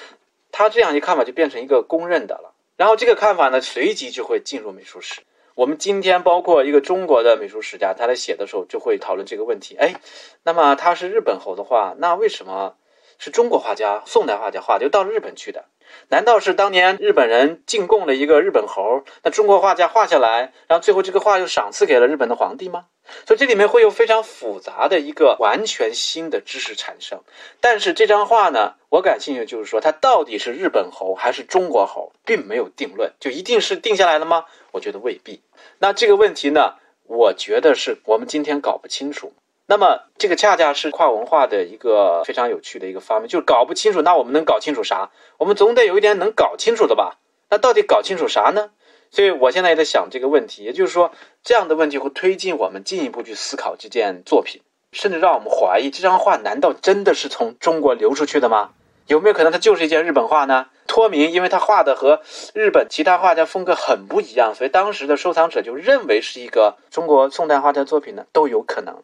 他这样一看法就变成一个公认的了。然后这个看法呢，随即就会进入美术史。我们今天包括一个中国的美术史家，他在写的时候就会讨论这个问题。哎，那么他是日本猴的话，那为什么是中国画家、宋代画家画就到日本去的？难道是当年日本人进贡了一个日本猴，那中国画家画下来，然后最后这个画又赏赐给了日本的皇帝吗？所以这里面会有非常复杂的一个完全新的知识产生。但是这张画呢，我感兴趣就是说，它到底是日本猴还是中国猴，并没有定论，就一定是定下来了吗？我觉得未必。那这个问题呢，我觉得是我们今天搞不清楚。那么这个恰恰是跨文化的一个非常有趣的一个方面，就是搞不清楚。那我们能搞清楚啥？我们总得有一点能搞清楚的吧？那到底搞清楚啥呢？所以我现在也在想这个问题，也就是说，这样的问题会推进我们进一步去思考这件作品，甚至让我们怀疑这张画难道真的是从中国流出去的吗？有没有可能它就是一件日本画呢？托明因为他画的和日本其他画家风格很不一样，所以当时的收藏者就认为是一个中国宋代画家作品呢，都有可能。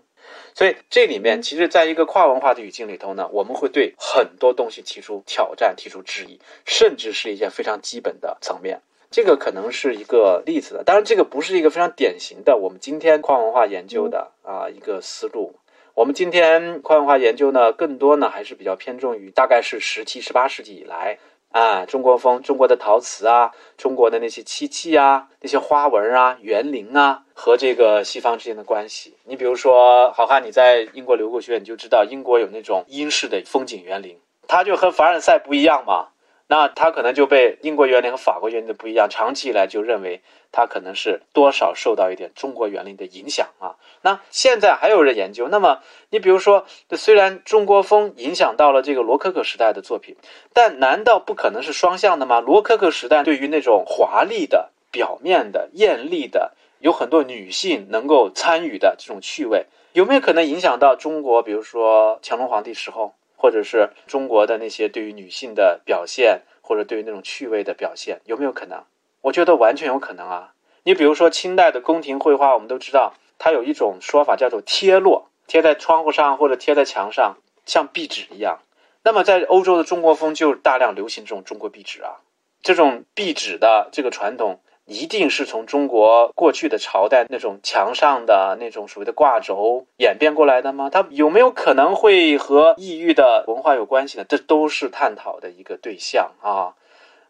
所以这里面其实，在一个跨文化的语境里头呢，我们会对很多东西提出挑战、提出质疑，甚至是一些非常基本的层面。这个可能是一个例子的，当然这个不是一个非常典型的我们今天跨文化研究的啊一个思路。我们今天跨文化研究呢，更多呢还是比较偏重于大概是十七、十八世纪以来啊，中国风、中国的陶瓷啊，中国的那些漆器啊，那些花纹啊、园林啊，和这个西方之间的关系。你比如说，好汉，你在英国留过学，你就知道英国有那种英式的风景园林，它就和凡尔赛不一样嘛。那他可能就被英国园林和法国园林的不一样，长期以来就认为他可能是多少受到一点中国园林的影响啊。那现在还有人研究，那么你比如说，虽然中国风影响到了这个罗可可时代的作品，但难道不可能是双向的吗？罗可可时代对于那种华丽的、表面的、艳丽的，有很多女性能够参与的这种趣味，有没有可能影响到中国？比如说乾隆皇帝时候？或者是中国的那些对于女性的表现，或者对于那种趣味的表现，有没有可能？我觉得完全有可能啊！你比如说清代的宫廷绘画，我们都知道，它有一种说法叫做贴落，贴在窗户上或者贴在墙上，像壁纸一样。那么在欧洲的中国风就大量流行这种中国壁纸啊，这种壁纸的这个传统。一定是从中国过去的朝代那种墙上的那种所谓的挂轴演变过来的吗？它有没有可能会和异域的文化有关系呢？这都是探讨的一个对象啊。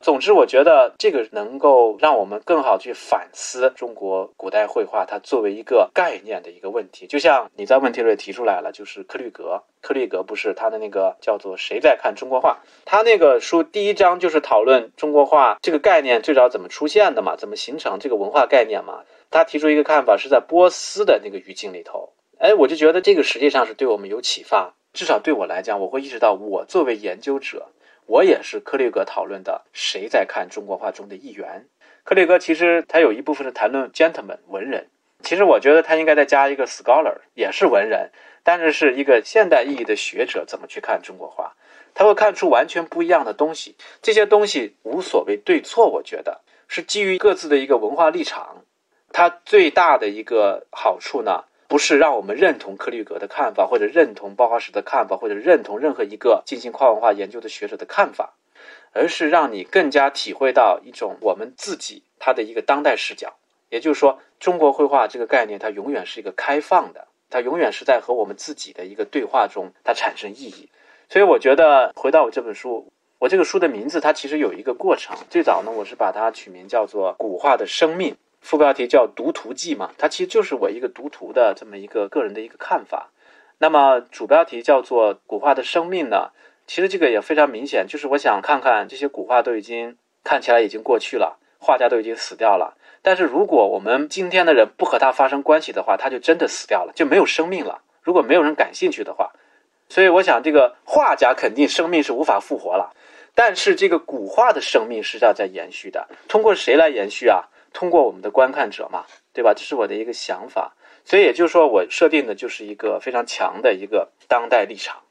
总之，我觉得这个能够让我们更好去反思中国古代绘画它作为一个概念的一个问题。就像你在问题里提出来了，就是克律格，克律格不是他的那个叫做“谁在看中国画”？他那个书第一章就是讨论中国画这个概念最早怎么出现的嘛，怎么形成这个文化概念嘛？他提出一个看法是在波斯的那个语境里头。哎，我就觉得这个实际上是对我们有启发，至少对我来讲，我会意识到我作为研究者。我也是克里格讨论的，谁在看中国画中的一员？克里格其实他有一部分是谈论 gentleman 文人，其实我觉得他应该再加一个 scholar，也是文人，但是是一个现代意义的学者怎么去看中国画，他会看出完全不一样的东西。这些东西无所谓对错，我觉得是基于各自的一个文化立场。它最大的一个好处呢？不是让我们认同克律格的看法，或者认同包豪斯的看法，或者认同任何一个进行跨文化研究的学者的看法，而是让你更加体会到一种我们自己他的一个当代视角。也就是说，中国绘画这个概念，它永远是一个开放的，它永远是在和我们自己的一个对话中，它产生意义。所以，我觉得回到我这本书，我这个书的名字，它其实有一个过程。最早呢，我是把它取名叫做《古画的生命》。副标题叫“读图记”嘛，它其实就是我一个读图的这么一个个人的一个看法。那么主标题叫做“古画的生命”呢，其实这个也非常明显，就是我想看看这些古画都已经看起来已经过去了，画家都已经死掉了。但是如果我们今天的人不和他发生关系的话，他就真的死掉了，就没有生命了。如果没有人感兴趣的话，所以我想这个画家肯定生命是无法复活了，但是这个古画的生命是要在延续的。通过谁来延续啊？通过我们的观看者嘛，对吧？这是我的一个想法，所以也就是说，我设定的就是一个非常强的一个当代立场。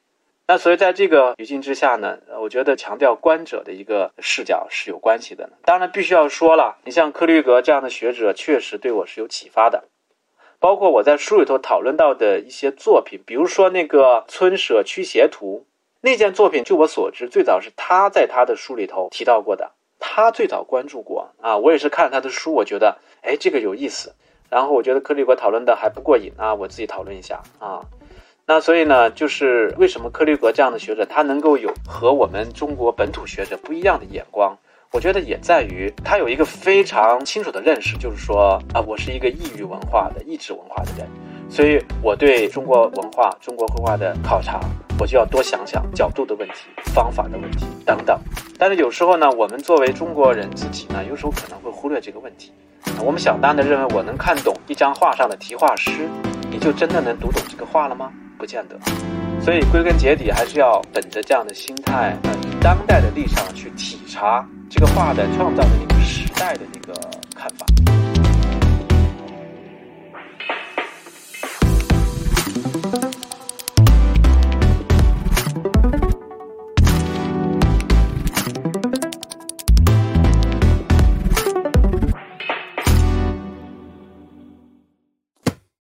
那所以在这个语境之下呢，我觉得强调观者的一个视角是有关系的。当然，必须要说了，你像克律格这样的学者，确实对我是有启发的。包括我在书里头讨论到的一些作品，比如说那个《村舍驱邪图》那件作品，据我所知，最早是他在他的书里头提到过的。他最早关注过啊，我也是看了他的书，我觉得哎这个有意思，然后我觉得克利格讨论的还不过瘾啊，我自己讨论一下啊，那所以呢，就是为什么克利格这样的学者他能够有和我们中国本土学者不一样的眼光？我觉得也在于他有一个非常清楚的认识，就是说啊，我是一个异域文化的异质文化的人，所以我对中国文化、中国绘画的考察，我就要多想想角度的问题、方法的问题等等。但是有时候呢，我们作为中国人自己呢，有时候可能会忽略这个问题。我们小单的认为，我能看懂一张画上的题画诗，你就真的能读懂这个画了吗？不见得。所以归根结底，还是要本着这样的心态，呃，以当代的立场去体察。这个画的创造的那个时代的那个看法。